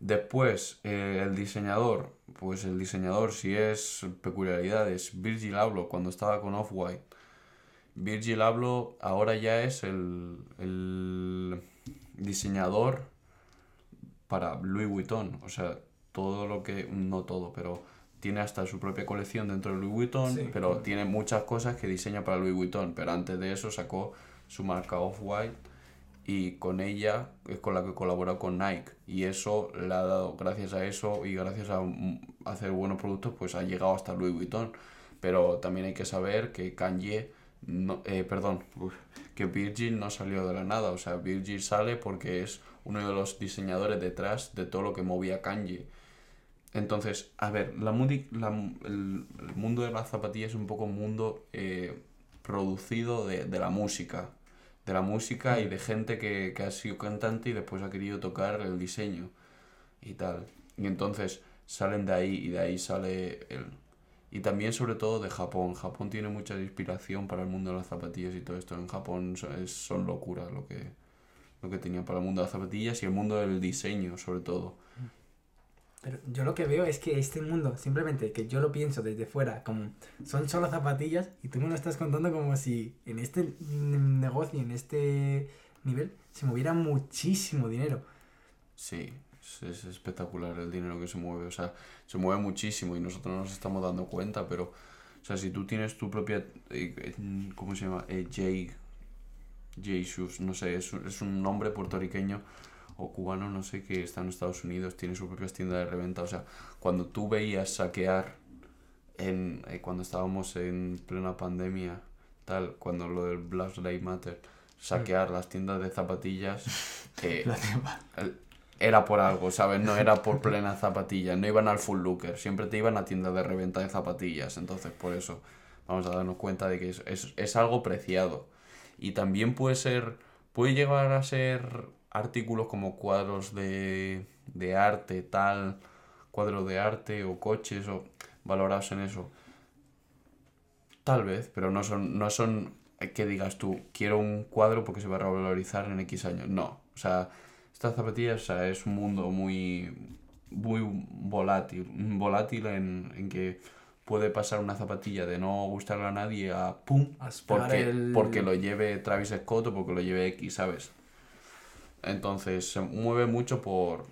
S2: Después, eh, el diseñador, pues el diseñador, si es peculiaridades, Virgil Abloh cuando estaba con Off-White. Virgil Abloh ahora ya es el, el diseñador para Louis Vuitton. O sea, todo lo que. No todo, pero tiene hasta su propia colección dentro de Louis Vuitton.
S1: Sí,
S2: pero
S1: claro.
S2: tiene muchas cosas que diseña para Louis Vuitton. Pero antes de eso sacó su marca Off-White. Y con ella es con la que colaboró con Nike. Y eso le ha dado, gracias a eso y gracias a hacer buenos productos, pues ha llegado hasta Louis Vuitton. Pero también hay que saber que Kanye, no, eh, perdón, que Virgil no salió de la nada. O sea, Virgil sale porque es uno de los diseñadores detrás de todo lo que movía Kanye. Entonces, a ver, la la- el, el mundo de las zapatillas es un poco un mundo eh, producido de, de la música. De la música y de gente que, que ha sido cantante y después ha querido tocar el diseño y tal. Y entonces salen de ahí y de ahí sale el... Y también sobre todo de Japón. Japón tiene mucha inspiración para el mundo de las zapatillas y todo esto. En Japón son, es- son locuras lo que, lo que tenían para el mundo de las zapatillas y el mundo del diseño sobre todo.
S1: Pero yo lo que veo es que este mundo, simplemente que yo lo pienso desde fuera, como son solo zapatillas, y tú me lo estás contando como si en este negocio, en este nivel, se moviera muchísimo dinero.
S2: Sí, es, es espectacular el dinero que se mueve. O sea, se mueve muchísimo y nosotros no nos estamos dando cuenta, pero, o sea, si tú tienes tu propia, eh, eh, ¿cómo se llama? Eh, J, J Shoes, no sé, es, es un nombre puertorriqueño o cubano, no sé, que está en Estados Unidos, tiene sus propias tiendas de reventa. O sea, cuando tú veías saquear en, eh, cuando estábamos en plena pandemia, tal, cuando lo del Black Lives Matter, saquear las tiendas de zapatillas, eh, era por algo, ¿sabes? No era por plena zapatilla, no iban al full looker, siempre te iban a tiendas de reventa de zapatillas, entonces por eso vamos a darnos cuenta de que es, es, es algo preciado. Y también puede ser, puede llegar a ser artículos como cuadros de, de arte, tal, cuadros de arte o coches o valorados en eso. Tal vez, pero no son, no son que digas tú, quiero un cuadro porque se va a revalorizar en X años. No, o sea, estas zapatillas o sea, es un mundo muy, muy volátil, volátil en, en que puede pasar una zapatilla de no gustarle a nadie a pum, porque,
S1: el-
S2: porque lo lleve Travis Scott o porque lo lleve X, ¿sabes? Entonces se mueve mucho por,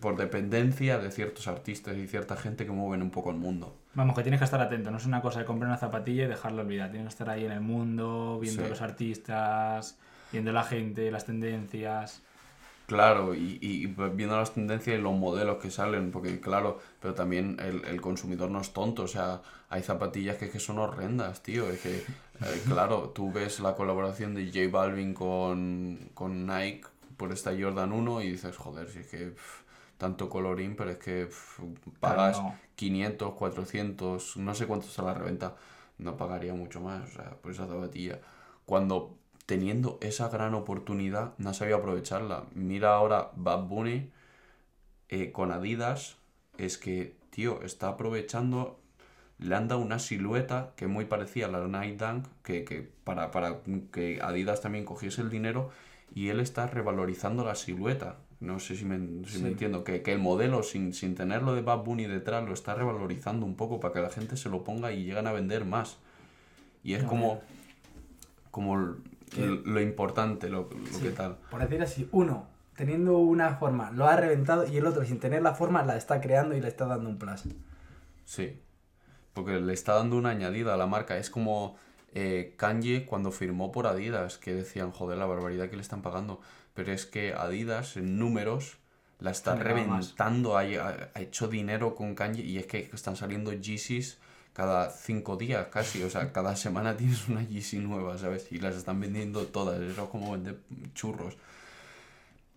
S2: por dependencia de ciertos artistas y cierta gente que mueven un poco el mundo.
S3: Vamos, que tienes que estar atento. No es una cosa de comprar una zapatilla y dejarla olvidada. Tienes que estar ahí en el mundo, viendo
S2: Sí.
S3: los artistas, viendo la gente, las tendencias.
S2: Claro, y, y viendo las tendencias y los modelos que salen, porque claro, pero también el, el consumidor no es tonto, o sea, hay zapatillas que, que son horrendas, tío, es que, eh, claro, tú ves la colaboración de J Balvin con, con Nike por esta Jordan 1 y dices, joder, si es que tanto colorín, pero es que pagas
S3: no.
S2: 500, 400, no sé cuánto está la reventa, no pagaría mucho más, o sea, por esa zapatilla. Cuando teniendo esa gran oportunidad, no sabía aprovecharla. Mira ahora Bad Bunny eh, con Adidas, es que, tío, está aprovechando, le han dado una silueta que es muy parecida a la Nike Dunk, que, que para, para que Adidas también cogiese el dinero, y él está revalorizando la silueta. No sé si me, si me
S1: Sí.
S2: entiendo, que, que el modelo sin, sin tenerlo de Bad Bunny detrás lo está revalorizando un poco para que la gente se lo ponga y llegan a vender más. Y es como, como l-
S1: Que-
S2: lo importante, lo, lo
S1: Sí,
S2: que tal.
S1: Por decir así, uno, teniendo una forma, lo ha reventado y el otro, sin tener la forma, la está creando y le está dando un plus.
S2: Sí, porque le está dando una añadida a la marca. Es como eh, Kanye cuando firmó por Adidas, que decían, joder, la barbaridad que le están pagando. Pero es que Adidas, en números, la está reventando, ha, ha- ha hecho dinero con Kanye y es que están saliendo Yeezys cada cinco días casi, o sea, cada semana tienes una Yeezy nueva, ¿sabes? Y las están vendiendo todas, eso es como vender churros.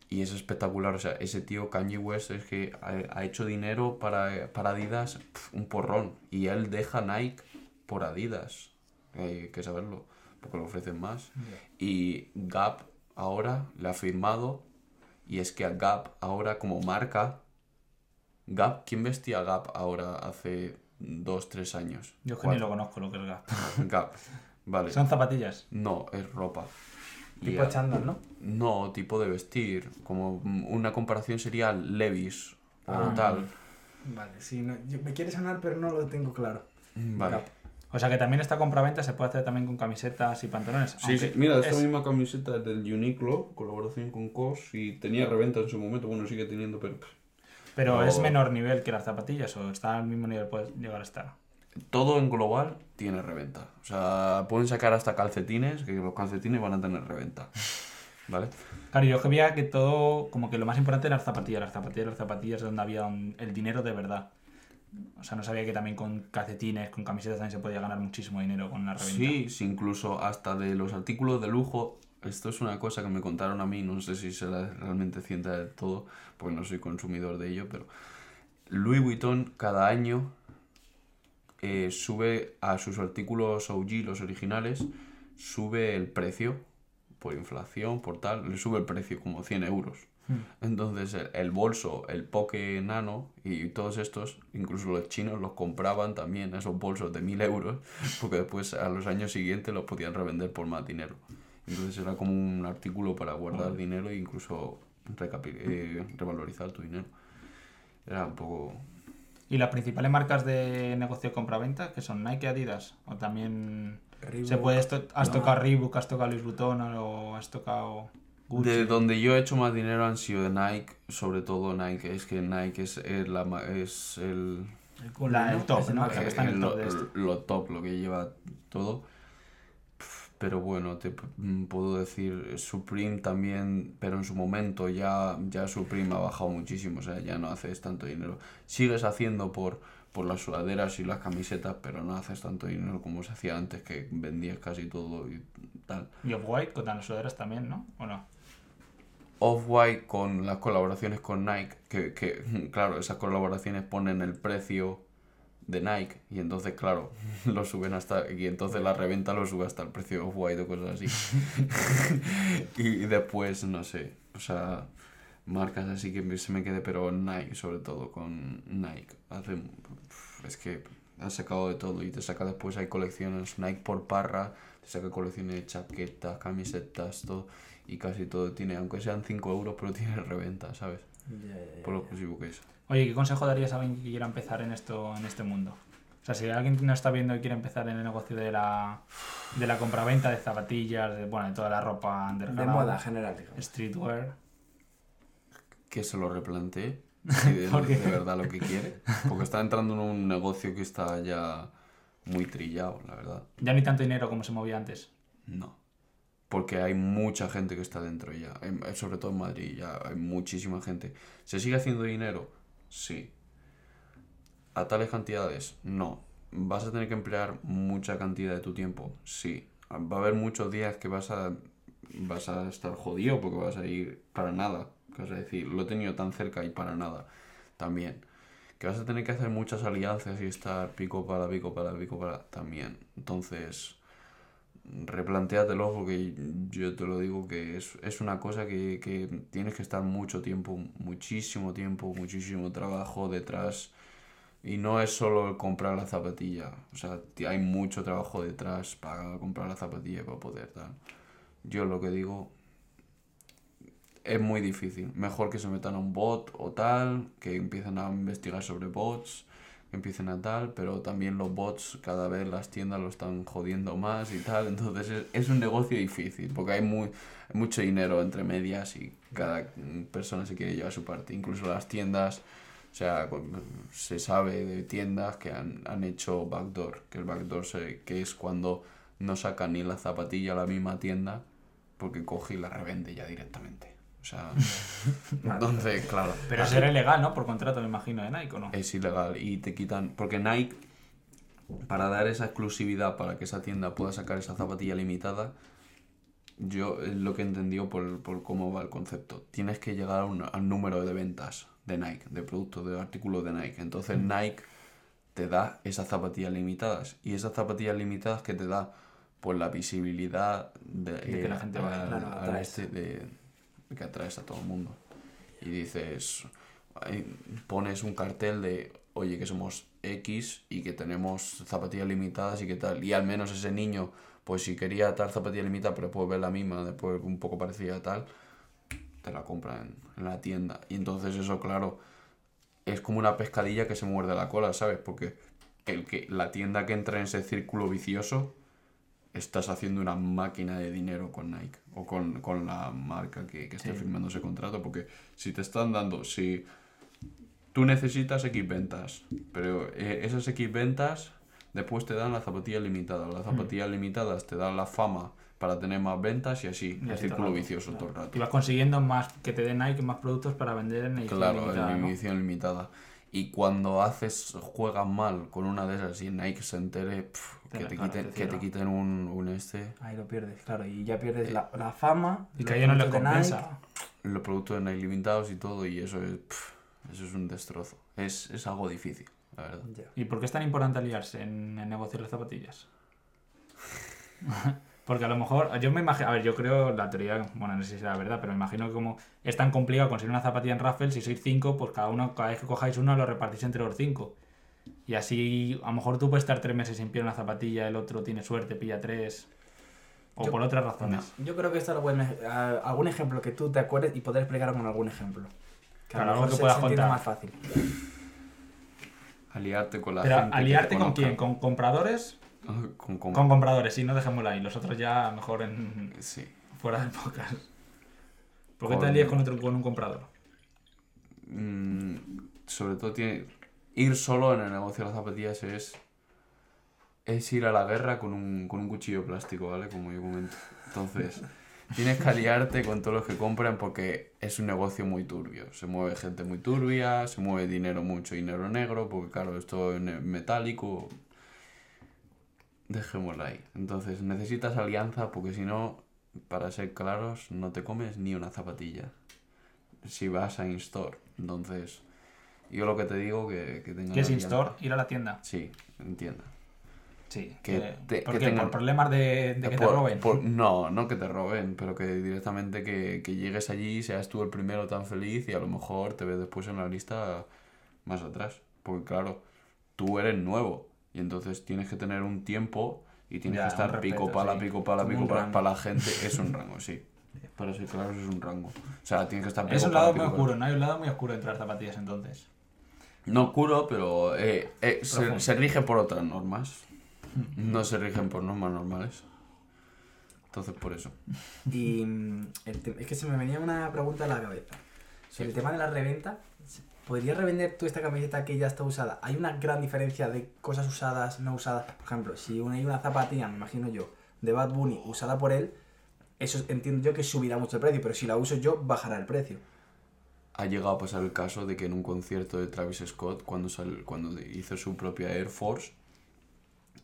S2: Y es espectacular, o sea, ese tío Kanye West es que ha, ha hecho dinero para, para Adidas pf, un porrón. Y él deja Nike por Adidas. Hay que saberlo, porque lo ofrecen más. Y Gap ahora le ha firmado. Y es que a Gap ahora como marca... Gap, ¿quién vestía a Gap ahora hace dos, tres años?
S3: Yo que ni lo conozco lo que es Gap.
S2: Gap, vale.
S3: Son zapatillas.
S2: No, es ropa.
S1: Tipo chándal, ¿no?
S2: no, tipo de vestir. Como una comparación sería Levis o
S1: Ah.
S2: tal.
S1: Vale, sí, no, yo- me quiere sonar, pero no lo tengo claro.
S2: Vale.
S1: Gap.
S3: O sea que también esta compraventa se puede hacer también con camisetas y pantalones.
S2: Sí, sí, mira, esta
S3: es-
S2: misma camiseta del Uniqlo, colaboración con COS, y tenía reventa en su momento, bueno, sigue teniendo, pero pff,
S3: Pero
S2: o-
S3: es menor nivel que las zapatillas o está al mismo nivel puede llegar a estar.
S2: todo en global tiene reventa. O sea, pueden sacar hasta calcetines, que los calcetines van a tener reventa. ¿Vale?
S3: Claro, yo que veía que todo, como que lo más importante era las zapatillas, las zapatillas, las zapatillas, donde había un- el dinero de verdad. O sea, no sabía que también con calcetines, con camisetas también se podía ganar muchísimo dinero con la reventa.
S2: Sí, sí, incluso hasta de los artículos de lujo. Esto es una cosa que me contaron a mí, no sé si será realmente cierta del todo, porque no soy consumidor de ello, pero Louis Vuitton cada año eh, sube a sus artículos OG, los originales, sube el precio por inflación, por tal, le sube el precio como 100 euros.
S3: Hmm.
S2: Entonces el, el bolso, el Poke Nano y todos estos, incluso los chinos los compraban también, esos bolsos de 1000 euros, porque después a los años siguientes los podían revender por más dinero. Entonces era como un artículo para guardar dinero e incluso eh, revalorizar tu dinero. Era un poco...
S3: ¿Y las principales marcas de negocio de compra-venta, que son Nike Adidas? ¿O también
S1: Reebok,
S3: se puede esto- has
S1: no.
S3: tocado Reebok, has tocado Louis Vuitton o has tocado
S2: De donde yo he hecho más dinero han sido de Nike, sobre todo Nike. Es que Nike es, es la, ma- es el,
S3: La- el top,
S1: Es el
S3: ¿no? está en el
S2: lo,
S3: top de este.
S2: lo top, lo que lleva todo. Pero bueno, te mm, puedo decir Supreme también, pero en su momento ya, ya Supreme ha bajado muchísimo, o sea, ya no haces tanto dinero. Sigues haciendo por, por las sudaderas y las camisetas, pero no haces tanto dinero como se hacía antes, que vendías casi todo y tal.
S3: Y Off-White con las sudaderas también, ¿no? ¿O no?
S2: Off-White con las colaboraciones con Nike, que, que claro, esas colaboraciones ponen el precio de Nike y entonces claro, lo suben hasta y entonces la reventa lo sube hasta el precio de Off-White o cosas así. y, después, no sé, o sea, marcas así que se me quede, pero Nike sobre todo, con Nike. Hace, es que ha sacado de todo y te saca después, hay colecciones Nike por parra, te saca colecciones de chaquetas, camisetas, todo y casi todo tiene, aunque sean 5 euros, pero tiene reventa, ¿sabes?
S1: Ya, ya, ya,
S2: Por lo exclusivo que es.
S3: Oye, ¿qué consejo darías a alguien que quiera empezar en esto, en este mundo? O sea, si alguien no está viendo y quiere empezar en el negocio de la, de la compraventa de zapatillas, de, bueno, de toda la ropa
S1: De
S3: underground,
S1: moda general, digamos.
S3: streetwear,
S2: que se lo replantee si de,
S3: ¿Por qué?
S2: de verdad lo que quiere. Porque está entrando en un negocio que está ya muy trillado, la verdad.
S3: ya ni tanto dinero como se movía antes.
S2: No. Porque hay mucha gente que está dentro ya. En- sobre todo en Madrid ya hay muchísima gente. ¿Se sigue haciendo dinero? Sí. ¿A tales cantidades? No. ¿Vas a tener que emplear mucha cantidad de tu tiempo? Sí. Va a haber muchos días que vas a, vas a estar jodido porque vas a ir para nada. A decir, lo he tenido tan cerca y para nada. También. Que vas a tener que hacer muchas alianzas y estar pico para, pico para, pico para. También. Entonces, replantéatelo porque yo te lo digo que es, es una cosa que, que tienes que estar mucho tiempo, muchísimo tiempo, muchísimo trabajo detrás. Y no es solo el comprar la zapatilla, o sea, hay mucho trabajo detrás para comprar la zapatilla y para poder tal. Yo lo que digo es muy difícil. Mejor que se metan a un bot o tal, que empiecen a investigar sobre bots, empiecen a tal, pero también los bots cada vez las tiendas lo están jodiendo más y tal. Entonces es, es un negocio difícil, porque hay, muy, mucho dinero entre medias y cada persona se quiere llevar su parte. Incluso las tiendas, o sea, se sabe de tiendas que han, han hecho backdoor, que el backdoor se- que es cuando no sacan ni la zapatilla a la misma tienda, porque coge y la revende ya directamente. O sea, entonces, claro.
S3: Pero eso era ilegal, ¿no? Por contrato, me imagino, de Nike, ¿o no?
S2: Es ilegal y te quitan. Porque Nike, para dar esa exclusividad para que esa tienda pueda sacar esa zapatilla limitada, yo es lo que he entendido por, por cómo va el concepto. Tienes que llegar a un- al número de ventas de Nike, de productos, de artículos de Nike. Entonces Nike te da esas zapatillas limitadas. Y esas zapatillas limitadas que te da pues la visibilidad de,
S3: que la gente vaya,
S2: al-
S1: claro,
S2: al
S1: atraes.
S2: este de que atraes a todo el mundo. Y dices, pones un cartel de, oye, que somos X y que tenemos zapatillas limitadas y que tal. Y al menos ese niño, pues si quería tal zapatilla limitada, pero puede ver la misma, después un poco parecida a tal, te la compra en, en la tienda. Y entonces eso, claro, es como una pescadilla que se muerde la cola, ¿sabes? Porque el que, la tienda que entra en ese círculo vicioso, estás haciendo una máquina de dinero con Nike o con, con la marca que, que esté
S3: Sí.
S2: firmando ese contrato. Porque si te están dando, si tú necesitas X ventas, pero eh, esas X ventas después te dan las zapatillas limitadas. Las zapatillas limitadas te dan la fama para tener más ventas y así,
S3: Y
S2: el círculo
S3: rato,
S2: vicioso todo el rato.
S3: Y vas consiguiendo más que te den Nike más productos para vender en edición
S2: Claro,
S3: limitada,
S2: en
S3: ¿no?
S2: edición limitada. Y cuando haces, juegas mal con una de esas y Nike se entere, pf,
S3: Te
S2: que,
S3: la-
S2: te
S3: claro,
S2: quiten,
S3: te
S2: que te
S3: cierra.
S2: quiten un, un este.
S1: Ahí lo pierdes, claro. Y ya pierdes la, la fama.
S3: Y que
S1: los
S3: a ellos no
S1: de
S3: compensa.
S1: Nike.
S2: los productos de Nike limitados y todo, y eso es, eso es un destrozo. Es, es algo difícil, la verdad.
S1: Ya.
S3: ¿Y por qué es tan importante aliarse en el negocio de las zapatillas? Porque a lo mejor, yo me imagino, a ver, yo creo la teoría, bueno, no sé si será verdad, pero me imagino que como es tan complicado conseguir una zapatilla en Raffle, si sois cinco, pues cada uno, cada vez que cojáis uno, lo repartís entre los cinco. Y así, a lo mejor tú puedes estar tres meses sin pillar una zapatilla, el otro tiene suerte, pilla tres. O
S1: Yo-
S3: por otras razones.
S1: Yo creo que esto puedes... a- algún ejemplo que tú te acuerdes y poder explicarlo con algún ejemplo. Que a lo
S3: algo
S1: mejor
S3: que
S1: se,
S3: puedas contar.
S1: más fácil.
S2: Aliarte con la
S3: Pero
S2: gente. que
S3: aliarte
S2: te
S3: con quién, con compradores,
S2: Con, con-
S3: con compradores, sí, no dejémoslo ahí. Los otros ya mejor en
S2: Sí.
S3: fuera del podcast. ¿Por qué te
S2: Con-
S3: alías con otro con un comprador?
S2: Mm, sobre todo tiene... Ir solo en el negocio de las zapatillas es... Es ir a la guerra con un, con un cuchillo plástico, ¿vale? Como yo comento. Entonces, tienes que aliarte con todos los que compran porque es un negocio muy turbio. Se mueve gente muy turbia, se mueve dinero, mucho dinero negro, porque claro, esto es metálico. Dejémoslo ahí. Entonces, necesitas alianza porque si no, para ser claros, no te comes ni una zapatilla. Si vas a in-store. Entonces, yo lo que te digo que, que tengas
S3: ¿Qué es in-store? Ir a la tienda.
S2: Sí, entienda.
S3: Sí.
S2: Que
S3: que-
S2: te-
S3: ¿Por
S2: que
S3: qué?
S2: tengan-
S3: ¿Por problemas de, de que te roben?
S2: por- no, no que te roben, pero que directamente que, que llegues allí, seas tú el primero tan feliz y a lo mejor te ves después en la lista más atrás. Porque claro, tú eres nuevo y entonces tienes que tener un tiempo y tienes
S3: Ya,
S2: que estar
S3: respeto,
S2: pico pala,
S3: sí.
S2: pico pala,
S1: Como
S2: pico pala. Para la gente es un rango, sí. Para ser claros es un rango. O sea, tienes que estar pico
S3: Es un lado muy
S2: pala.
S3: oscuro, ¿no? Hay un lado muy oscuro entre las zapatillas entonces.
S2: No oscuro, pero eh, eh, se, rige por otras normas. No se rigen por normas normales. Entonces, por eso.
S1: Y mm, el es que se me venía una pregunta a la cabeza.
S2: Sí.
S1: El tema de la reventa, ¿podrías revender tú esta camiseta que ya está usada? ¿Hay una gran diferencia de cosas usadas, no usadas? Por ejemplo, si una, hay una zapatilla, me imagino yo, de Bad Bunny usada por él, eso entiendo yo que subirá mucho el precio, pero si la uso yo, bajará el precio.
S2: Ha llegado a pasar el caso de que en un concierto de Travis Scott, cuando, sal- cuando hizo su propia Air Force,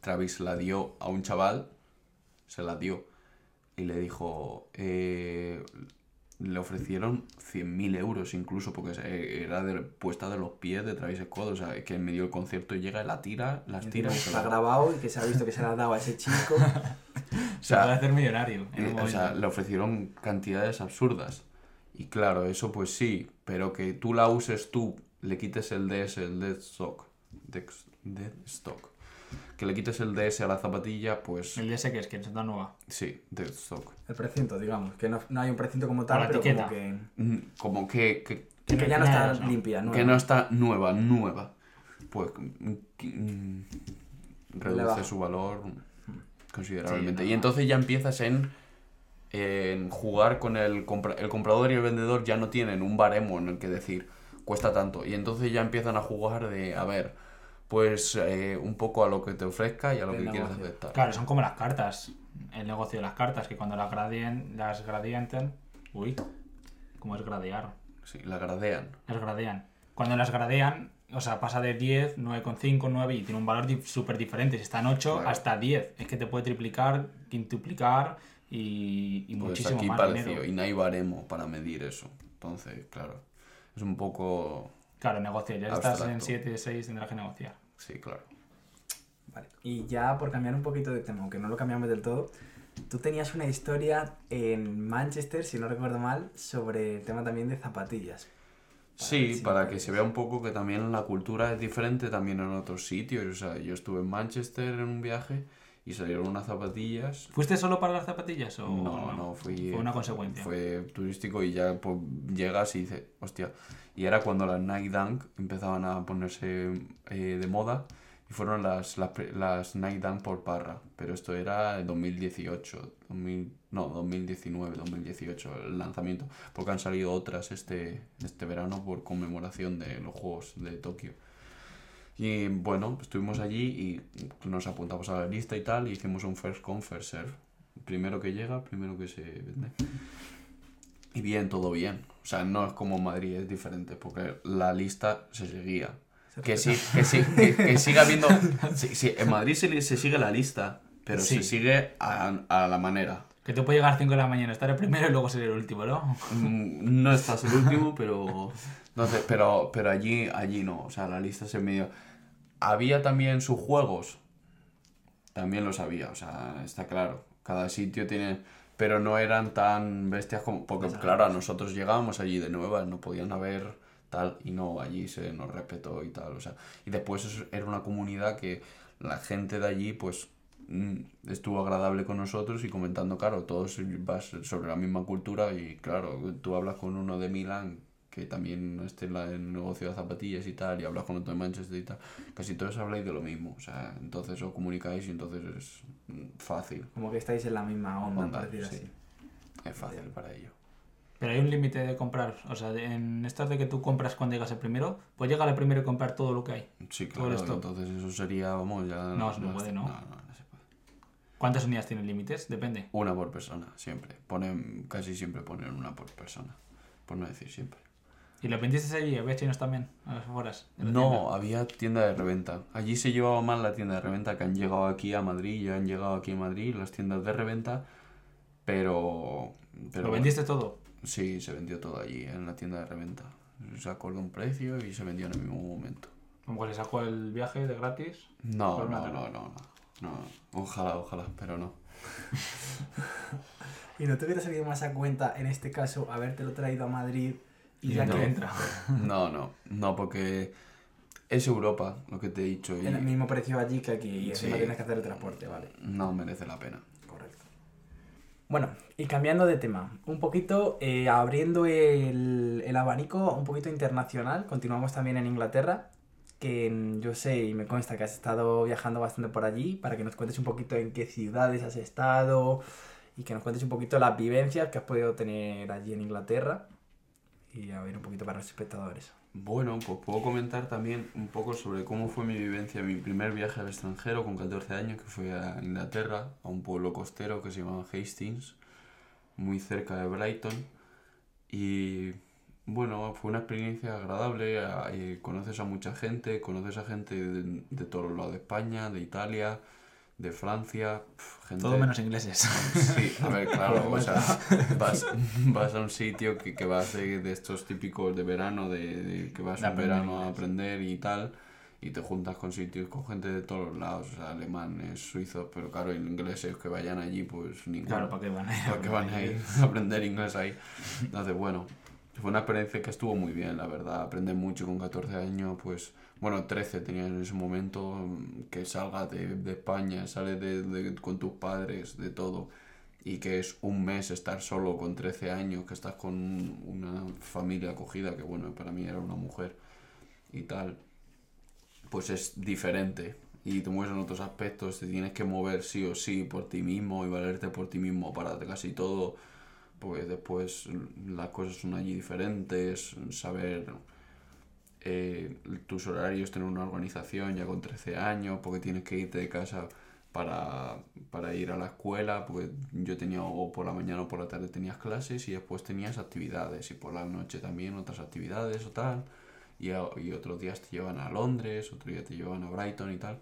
S2: Travis la dio a un chaval, se la dio, y le dijo, eh, le ofrecieron 100.000 euros incluso, porque era de- puesta de los pies de Travis Scott, o sea, que en medio del concierto llega y la tira, las
S1: Y
S2: tira y se la
S1: grabado y que se ha visto que se la ha dado a ese chico.
S2: O
S3: Se puede
S2: sea,
S3: hacer millonario. en
S2: Eh, o sea, le ofrecieron cantidades absurdas. Y claro, eso pues sí, pero que tú la uses tú, le quites el DS, el dead stock, dex- dead stock, que le quites el DS a la zapatilla, pues
S3: El DS que es, que es la nueva.
S2: sí, dead stock.
S1: el precinto, digamos, que no, no hay un precinto como tal,
S3: la
S1: pero
S3: etiqueta.
S1: como que,
S2: Mm, Como que, que,
S1: que
S3: Que
S1: ya no está limpia, ¿no?
S2: que no está nueva, nueva. Pues mm, mm, reduce su valor considerablemente.
S3: Sí, no,
S2: y entonces ya empiezas en, en jugar con el, compra- el comprador y el vendedor ya no tienen un baremo en el que decir cuesta tanto. Y entonces ya empiezan a jugar de, a ver, pues eh, un poco a lo que te ofrezca y a lo
S1: El
S2: que quieras
S1: negocio.
S2: aceptar.
S3: Claro, son como las cartas. El negocio de las cartas, que cuando las gradien, las gradientan. Uy, ¿cómo es gradear?
S2: Sí, la gradean.
S3: Las gradean. Cuando las gradean, o sea, pasa de 10, 9,5, 9 y tiene un valor súper diferente. Si está en 8
S2: Claro.
S3: hasta 10. Es que te puede triplicar, quintuplicar y, y
S2: Pues
S3: muchísimo
S2: aquí
S3: más
S2: parecido.
S3: dinero.
S2: Y no hay baremo para medir eso. Entonces, claro, es un poco...
S3: Claro, negocia. Ya estás en
S2: Abstracto.
S3: 7, 6, tendrás que negociar.
S2: Sí, claro.
S1: Vale. Y ya por cambiar un poquito de tema, aunque no lo cambiamos del todo, tú tenías una historia en Manchester, si no recuerdo mal, sobre el tema también de zapatillas.
S2: Sí,
S1: ver si
S2: para que se vea un poco que también la cultura es diferente también en otros sitios. O sea, yo estuve en Manchester en un viaje y salieron unas zapatillas.
S3: ¿Fuiste solo para las zapatillas o
S2: No, no, fui...
S3: Fue una consecuencia.
S2: Fue turístico y ya pues, llegas y dices, hostia. Y era cuando las Nike Dunk empezaban a ponerse eh, de moda y fueron las, las, las Nike Dunk por Parra. Pero esto era en 2018, 2000, no, 2019, 2018 el lanzamiento. Porque han salido otras este, este verano por conmemoración de los Juegos de Tokio. Y bueno, estuvimos allí y nos apuntamos a la lista y tal, y hicimos un first come, first serve. Primero que llega, primero que se vende. Y bien, todo bien. O sea, no es como Madrid, es diferente, porque la lista se seguía.
S1: Se
S2: Que, sí, que, sí, que, que siga habiendo... Sí, sí, en Madrid se, se sigue la lista, pero
S3: Sí.
S2: se sigue a, a la manera.
S3: Que tú puedes llegar a 5 de la mañana, estar el primero y luego ser el último, ¿no?
S2: Mm, No estás el último, pero. Entonces, pero, pero allí, allí no. O sea, la lista se medio. Había también sus juegos. También los había, o sea, está claro. cada sitio tiene... Pero no eran tan bestias como... Porque claro, a nosotros llegábamos allí de nuevas, no podían haber tal, y no, allí se nos respetó y tal, o sea... Y después es- era una comunidad que la gente de allí, pues, mm, estuvo agradable con nosotros y comentando, claro, todos vas sobre la misma cultura y claro, tú hablas con uno de Milán que también esté en la- en el negocio de zapatillas y tal, y hablas con otro de Manchester y tal, casi todos habláis de lo mismo, o sea, entonces os comunicáis y entonces es mm, fácil,
S1: Como que estáis en la misma onda,
S2: Onda,
S1: por decir
S2: sí.
S1: así.
S2: es fácil para ello.
S3: Pero hay un límite de comprar. O sea, de- en estas de que tú compras cuando llegas el primero, pues llega el primero y comprar todo lo que hay.
S2: Sí, claro, entonces eso sería, vamos, ya...
S3: No, se puede, ¿no?
S2: No, no, no se puede.
S3: ¿Cuántas unidades tienen límites? Depende.
S2: Una por persona, siempre. Ponen, casi siempre ponen una por persona, por no decir siempre.
S3: ¿Y lo vendiste allí? ¿Había chinos también? A las afueras. la
S2: No,
S3: tienda?
S2: había tienda de reventa. Allí se llevaba más la tienda de reventa que han llegado aquí a Madrid, ya han llegado aquí a Madrid las tiendas de reventa, pero... pero
S3: ¿Lo vendiste todo?
S2: Sí, se vendió todo allí, en la tienda de reventa. Se acordó un precio y se vendió en el mismo momento.
S3: Como que le sacó el viaje de gratis.
S2: No, no, no, no, no. Ojalá, ojalá, pero no.
S1: ¿Y no te hubiera salido más a cuenta, en este caso, habértelo traído a Madrid y ya
S3: no
S1: que
S3: entra.
S2: No, no, no, porque es Europa, lo que te he dicho, y
S1: en el mismo precio allí que aquí y encima
S2: Sí.
S1: tienes que hacer el transporte, vale.
S2: no merece la pena.
S1: Correcto. Bueno, y cambiando de tema, un poquito eh, abriendo el, el abanico un poquito internacional, continuamos también en Inglaterra, que yo sé y me consta que has estado viajando bastante por allí, para que nos cuentes un poquito en qué ciudades has estado y que nos cuentes un poquito las vivencias que has podido tener allí en Inglaterra y a ver un poquito para los espectadores.
S2: Bueno, pues puedo comentar también un poco sobre cómo fue mi vivencia, mi primer viaje al extranjero con 14 años, que fue a Inglaterra, a un pueblo costero que se llamaba Hastings, muy cerca de Brighton. Y bueno, fue una experiencia agradable, eh, conoces a mucha gente, conoces a gente de, de todos los lados de España, de Italia, de Francia, pf, gente...
S3: Todo menos ingleses.
S2: Sí, a ver, claro, o sea, vas, vas a un sitio que, que vas de, de estos típicos de verano, de, de que vas
S3: De
S2: un verano a
S3: inglés.
S2: aprender y tal, y te juntas con sitios, con gente de todos los lados, o sea, alemanes, suizos, pero claro, ingleses que vayan allí, pues ninguno.
S3: Claro, ¿para qué van a ir?
S2: ¿Para qué van a ir a aprender inglés ahí? Entonces, bueno, fue una experiencia que estuvo muy bien, la verdad. Aprender mucho con 14 años, pues, bueno, 13 tenía en ese momento, que salgas de, de España, sales de, de- con tus padres, de todo, y que es un mes estar solo con 13 años, que estás con una familia acogida, que bueno, para mí era una mujer y tal, pues es diferente. Y te mueves en otros aspectos, te tienes que mover sí o sí por ti mismo y valerte por ti mismo para casi todo pues después las cosas son allí diferentes, saber eh, tus horarios, tener una organización ya con 13 años, porque tienes que irte de casa para, para ir a la escuela, porque yo tenía o por la mañana o por la tarde tenías clases y después tenías actividades y por la noche también otras actividades o tal, y, y otros días te llevan a Londres, otro día te llevan a Brighton y tal.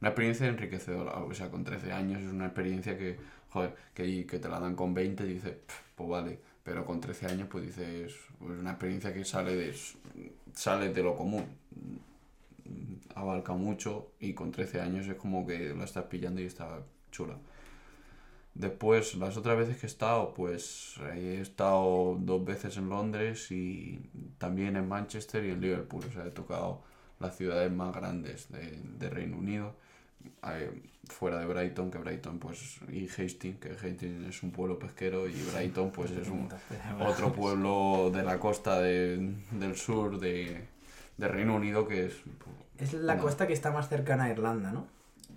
S2: Una experiencia enriquecedora, o sea, con 13 años es una experiencia que, joder, que, que te la dan con 20 y dices, "Pf, pues vale, pero con 13 años pues dices, pues una experiencia que sale de, sale de lo común, abarca mucho y con 13 años es como que la estás pillando y está chula. Después, las otras veces que he estado, pues he estado dos veces en Londres y también en Manchester y en Liverpool. O sea, he tocado las ciudades más grandes de, de Reino Unido, fuera de Brighton, que Brighton, pues, y Hastings, que Hastings es un pueblo pesquero y Brighton, pues es un, otro pueblo de la costa de- del sur de, de Reino Unido que es...
S1: Es la
S2: No.
S1: costa que está más cercana a Irlanda, ¿no?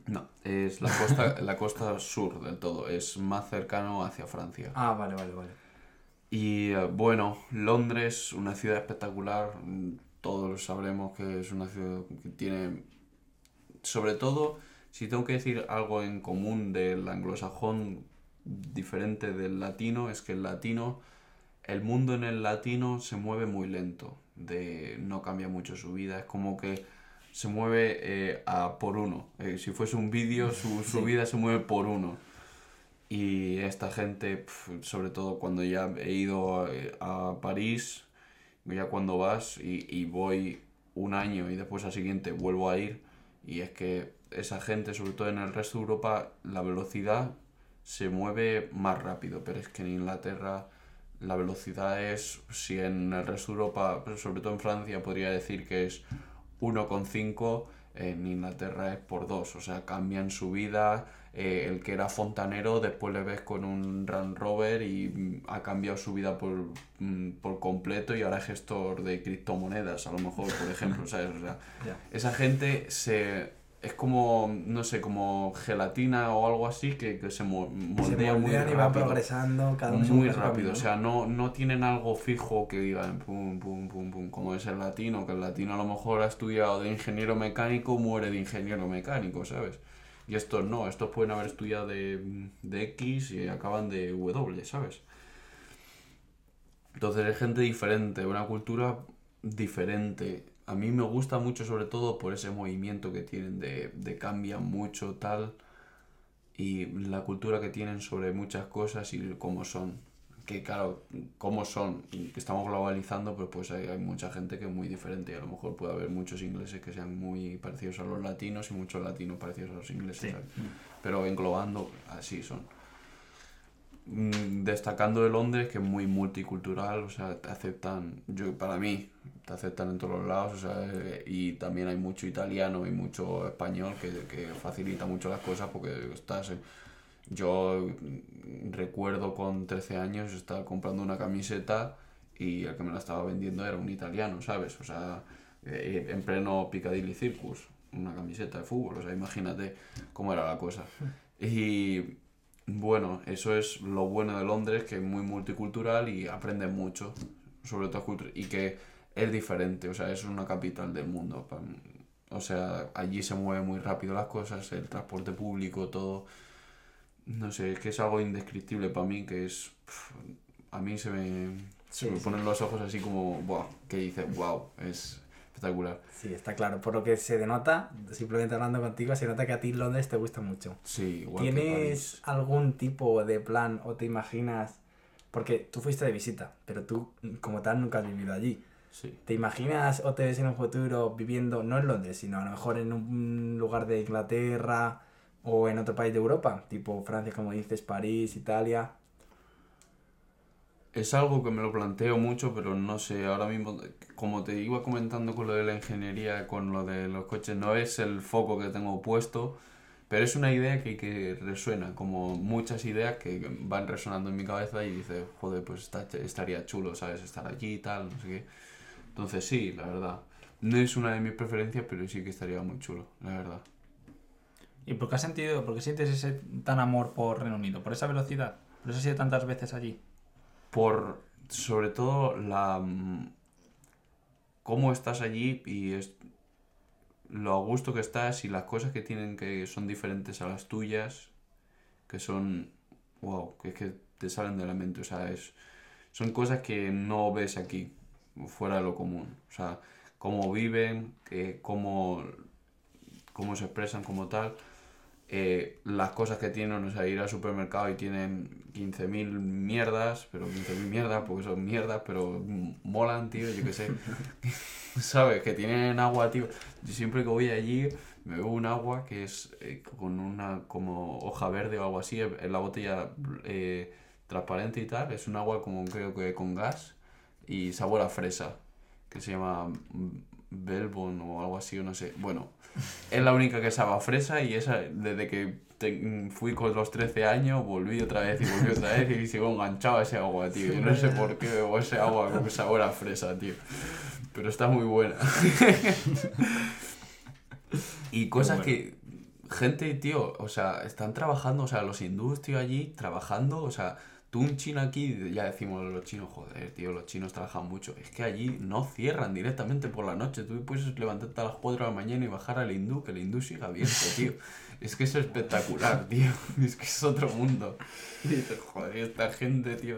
S2: No, es la costa, la costa sur del todo, es más cercano hacia Francia.
S1: Ah, vale, vale, vale.
S2: Y eh, bueno, Londres, una ciudad espectacular, todos sabremos que es una ciudad que tiene, sobre todo, si tengo que decir algo en común del anglosajón diferente del latino, es que el latino, el mundo en el latino se mueve muy lento, de, no cambia mucho su vida, es como que se mueve eh, a por uno. Eh, si fuese un vídeo, su, su vida se mueve por uno. Y esta gente, pf, sobre todo cuando ya he ido eh, a, París, ya cuando vas y, y voy un año y después al siguiente vuelvo a ir, y es que esa gente, sobre todo en el resto de Europa, la velocidad se mueve más rápido, pero es que en Inglaterra la velocidad es, si en el resto de Europa, pero sobre todo en Francia, podría decir que es 1,5, en Inglaterra es por 2, o sea, cambian su vida. eh, el que era fontanero, después le ves con un Land Rover y mm, ha cambiado su vida por, mm, por completo y ahora es gestor de criptomonedas, a lo mejor, por ejemplo, ¿sabes? O sea, esa gente se es como no sé como gelatina o algo así que, que se mo-
S1: Se
S2: moldea muy
S1: y
S2: rápido.
S1: progresando, cada uno
S2: muy rápido o sea no no tienen algo fijo que digan pum pum pum pum como es el latino que el latino a lo mejor ha estudiado de ingeniero mecánico muere de ingeniero mecánico sabes y estos no estos pueden haber estudiado de, de X y acaban de W sabes entonces es gente diferente, una cultura diferente. A mí me gusta mucho sobre todo por ese movimiento que tienen de, de cambian mucho tal y la cultura que tienen sobre muchas cosas y cómo son. Que claro, cómo son que estamos globalizando, pero pues hay, hay mucha gente que es muy diferente y a lo mejor puede haber muchos ingleses que sean muy parecidos a los latinos y muchos latinos parecidos a los ingleses. Pero englobando, así son mm, destacando de Londres que es muy multicultural, o sea, aceptan, yo para mí, te aceptan en todos los lados, o sea, eh, y también hay mucho italiano y mucho español que, que facilita mucho las cosas porque estás yo recuerdo con 13 años estar comprando una camiseta y el que me la estaba vendiendo era un italiano, ¿sabes? O sea, eh, en pleno Piccadilly Circus, una camiseta de fútbol, o sea, imagínate cómo era la cosa. Y bueno, eso es lo bueno de Londres, que es muy multicultural y aprende mucho sobre otras culturas y que es diferente, o sea, es una capital del mundo. O sea, allí se mueven muy rápido las cosas, el transporte público, todo. No sé, es que es algo indescriptible para mí, que es... A mí se me, se
S1: Sí,
S2: me
S1: sí.
S2: ponen los ojos así como, wow, que dice, wow, es espectacular.
S1: Sí, está claro. Por lo que se denota, simplemente hablando contigo, se nota que a ti Londres te gusta mucho.
S2: Sí, igual que
S1: ¿Tienes
S2: París.
S1: algún tipo de plan o te imaginas? Porque tú fuiste de visita, pero tú como tal nunca has vivido allí.
S2: Sí.
S1: ¿Te imaginas o te ves en un futuro viviendo, no en Londres, sino a lo mejor en un lugar de Inglaterra o en otro país de Europa? Tipo Francia, como dices, París, Italia.
S2: Es algo que me lo planteo mucho, pero no sé, ahora mismo, como te iba comentando con lo de la ingeniería, con lo de los coches, no es el foco que tengo puesto, pero es una idea que, que resuena, como muchas ideas que van resonando en mi cabeza y dices, joder, pues está, estaría chulo, ¿sabes? Estar allí y tal, no sé qué. Entonces sí, la verdad. No es una de mis preferencias, pero sí que estaría muy chulo, la verdad.
S3: ¿Y por qué has sentido, por qué sientes ese tan amor por Reino Unido? ¿Por esa velocidad? ¿Por eso has ido tantas veces allí?
S2: por sobre todo la mm, cómo estás allí y es lo a gusto que estás y las cosas que tienen que son diferentes a las tuyas que son wow que es que te salen de la mente o sea es son cosas que no ves aquí fuera de lo común o sea cómo viven que cómo cómo se expresan como tal eh, las cosas que tienen, o sea, ir al supermercado y tienen 15.000 mierdas, pero 15.000 mierdas porque son mierdas, pero molan, tío, yo qué sé. ¿Sabes? Que tienen agua, tío. Yo siempre que voy allí me bebo un agua que es eh, con una como hoja verde o algo así, en la botella eh, transparente y tal. Es un agua como creo que con gas y sabor a fresa, que se llama Belbon o algo así, o no sé. Bueno, es la única que sabe a fresa y esa, desde que te- fui con los 13 años, volví otra vez y volví otra vez y sigo enganchado a ese agua, tío. Yo no sé por qué bebo ese agua con sabor a fresa, tío. Pero está muy buena. y cosas
S3: bueno.
S2: que... Gente, tío, o sea, están trabajando, o sea, los hindús, tío, allí, trabajando, o sea, tú un chino aquí, ya decimos los chinos, joder, tío, los chinos trabajan mucho. Es que allí no cierran directamente por la noche. Tú puedes levantarte a las 4 de la mañana y bajar al hindú, que el hindú sigue abierto, tío. Es que es espectacular, tío. Es que es otro mundo. Y dices, joder, esta gente, tío,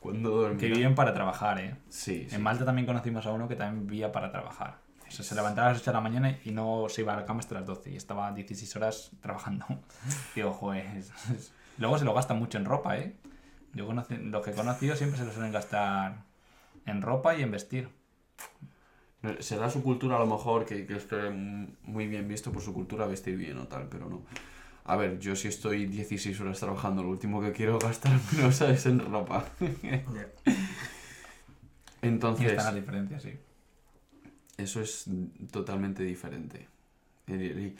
S2: cuando duerme.
S3: Que viven para trabajar, ¿eh?
S2: Sí, sí.
S3: En Malta también conocimos a uno que también vivía para trabajar. O sea, se levantaba a las 8 de la mañana y no se iba a la cama hasta las 12 y estaba 16 horas trabajando. Digo, joder. Luego se lo gasta mucho en ropa, ¿eh? Yo conocí, los que he conocido siempre se lo suelen gastar en ropa y en vestir.
S2: Será su cultura a lo mejor que, que esté muy bien visto por su cultura vestir bien o tal, pero no. A ver, yo si estoy 16 horas trabajando, lo último que quiero gastar, no sabes, en ropa.
S3: Y
S2: Entonces,
S3: están las diferencias, sí.
S2: eso es totalmente diferente. Y,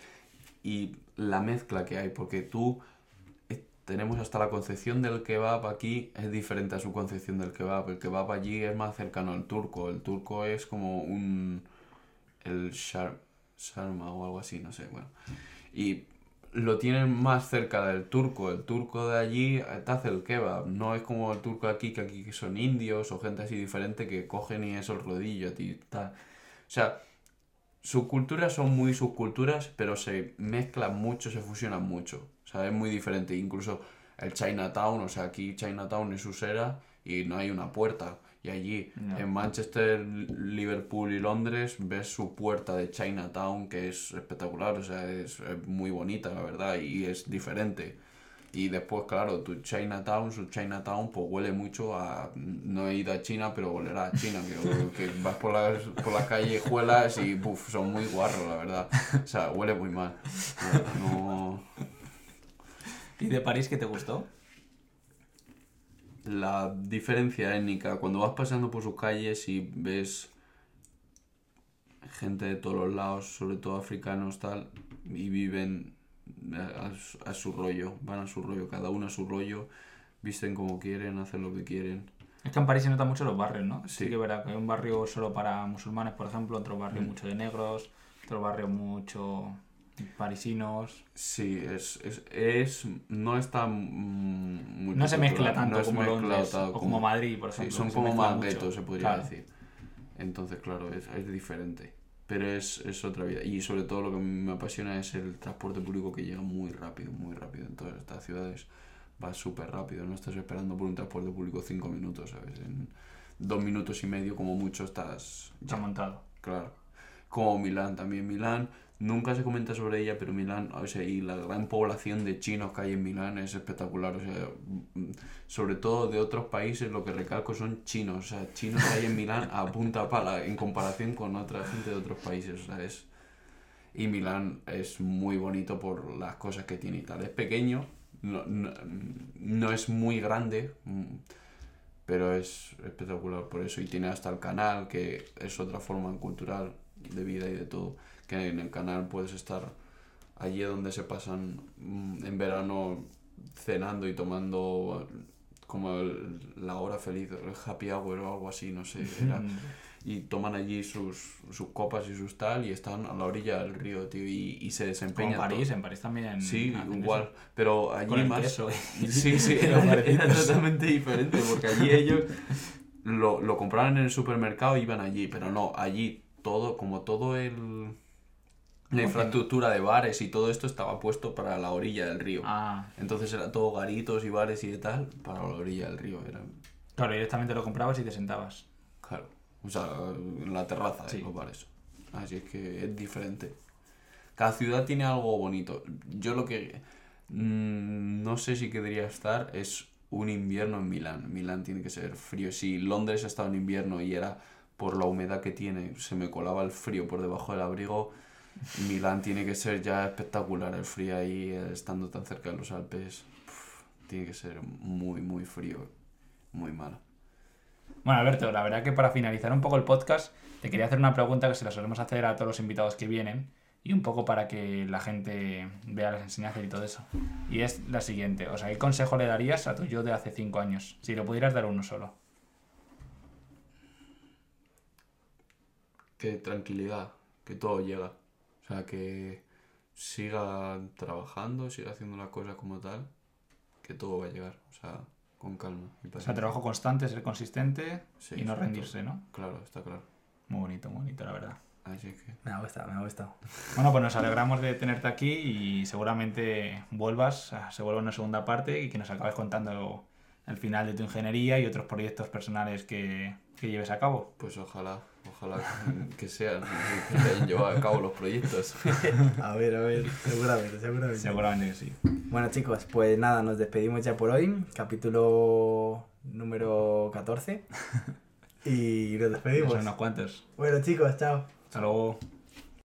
S2: y la mezcla que hay, porque tú tenemos hasta la concepción del kebab aquí es diferente a su concepción del kebab. El kebab allí es más cercano al turco. El turco es como un el shar, sharma o algo así, no sé, bueno. Y lo tienen más cerca del turco. El turco de allí eh, te hace el kebab. No es como el turco aquí, que aquí son indios o gente así diferente que cogen y eso el rodillo a tal. O sea, subculturas son muy subculturas, pero se mezclan mucho, se fusionan mucho. Sea, es muy diferente. Incluso el Chinatown, o sea, aquí Chinatown es Usera y no hay una puerta. Y allí,
S3: Ya.
S2: en Manchester, Liverpool y Londres, ves su puerta de Chinatown, que es espectacular, o sea, es, es muy bonita, la verdad, y es diferente. Y después, claro, tu Chinatown, su Chinatown, pues huele mucho a... No he ido a China, pero olerá a China, que, que vas por las, por las callejuelas y buf, son muy guarros, la verdad. O sea, huele muy mal. No...
S3: ¿Y de París qué te gustó?
S2: La diferencia étnica, cuando vas pasando por sus calles y ves gente de todos los lados, sobre todo africanos, tal, y viven a, a su- rollo, van a su rollo, cada uno a su rollo, visten como quieren, hacen lo que quieren.
S3: Es que en París se notan mucho los barrios, ¿no? Sí,
S2: Sí.
S3: que es verdad que hay un barrio solo para musulmanes, por ejemplo, otro barrio
S2: Mm.
S3: mucho de negros, otro barrio mucho parisinos.
S2: Sí, es, es, es no está mm,
S3: No se mezcla tanto
S2: no
S3: como Londres o como Madrid, por
S2: Sí,
S3: ejemplo.
S2: son
S3: que se
S2: como más guetos, se podría
S3: Claro.
S2: decir. Entonces, claro, es, es diferente. Pero es, es otra vida. Y sobre todo lo que me apasiona es el transporte público que llega muy rápido, muy rápido. En todas estas ciudades va súper rápido. No estás esperando por un transporte público cinco minutos, ¿sabes? En dos minutos y medio como mucho estás
S3: Está montado.
S2: Claro. Como Milán también. Milán, nunca se comenta sobre ella, pero Milán, o sea, y la gran población de chinos que hay en Milán es espectacular. O sea, mm, sobre todo de otros países, lo que recalco son chinos. O sea, chinos que hay en Milán a punta pala en comparación con otra gente de otros países. O sea, es. Y Milán es muy bonito por las cosas que tiene y tal. Es pequeño, no, no, no es muy grande, mm, pero es espectacular por eso. Y tiene hasta el canal, que es otra forma cultural de vida y de todo. Que en el canal puedes estar allí donde se pasan mm, en verano cenando y tomando como el- la hora feliz, el happy hour o algo así, no sé. Era, y toman allí sus, sus copas y sus tal y están a la orilla del río, tío, y, y se
S3: Como
S2: desempeñan.
S3: en París,
S2: to-
S3: en París también.
S2: Sí, igual,
S3: eso.
S2: pero allí
S3: Con el
S2: más...
S3: queso.
S2: Sí, sí,
S3: Era
S2: era totalmente diferente, porque allí ellos lo, lo compraban en el supermercado y iban allí, pero no, allí todo, como todo el... La infraestructura de bares y todo esto estaba puesto para la orilla del río.
S3: Ah,
S2: Entonces era todo garitos y bares y de tal para la orilla del río. Era,
S3: claro, directamente lo comprabas y te sentabas.
S2: claro, o sea, en la terraza de
S3: Sí.
S2: los bares. Así es que es diferente. Cada ciudad tiene algo bonito. Yo lo que mm, no sé si querría estar es un invierno en Milán. Milán tiene que ser frío. Si Londres ha estado en invierno y era por la humedad que tiene, se me colaba el frío por debajo del abrigo. Milán tiene que ser ya espectacular el frío ahí, eh, estando tan cerca de los Alpes. Uf, tiene que ser muy, muy frío. Muy malo.
S3: Bueno, Alberto, la verdad que para finalizar un poco el podcast, te quería hacer una pregunta que se la solemos hacer a todos los invitados que vienen y un poco para que la gente vea las enseñanzas y todo eso. Y es la siguiente, o sea, ¿qué consejo le darías a tu yo de hace cinco años? Si le pudieras dar uno solo.
S2: que tranquilidad, que todo llega. O sea, que siga trabajando, siga haciendo las cosas como tal, que todo va a llegar. O sea, con calma. y
S3: O sea, trabajo constante, ser consistente
S2: Sí,
S3: y no rendirse, ¿no?
S2: Claro, está claro.
S3: Muy bonito, muy bonito, la verdad.
S2: Así que...
S1: Me ha gustado, me ha gustado.
S3: Bueno, pues nos alegramos de tenerte aquí y seguramente vuelvas, se vuelva una segunda parte y que nos acabes contando el final de tu ingeniería y otros proyectos personales que, que lleves a cabo.
S2: Pues ojalá, ojalá que sean, que hayan llevado a cabo los proyectos.
S1: A ver, a ver, seguramente, seguramente.
S3: Seguramente que sí.
S1: Bueno chicos, pues nada, nos despedimos ya por hoy, capítulo número 14. Y nos despedimos.
S3: Son unos cuantos.
S1: Bueno chicos, chao.
S3: Hasta luego.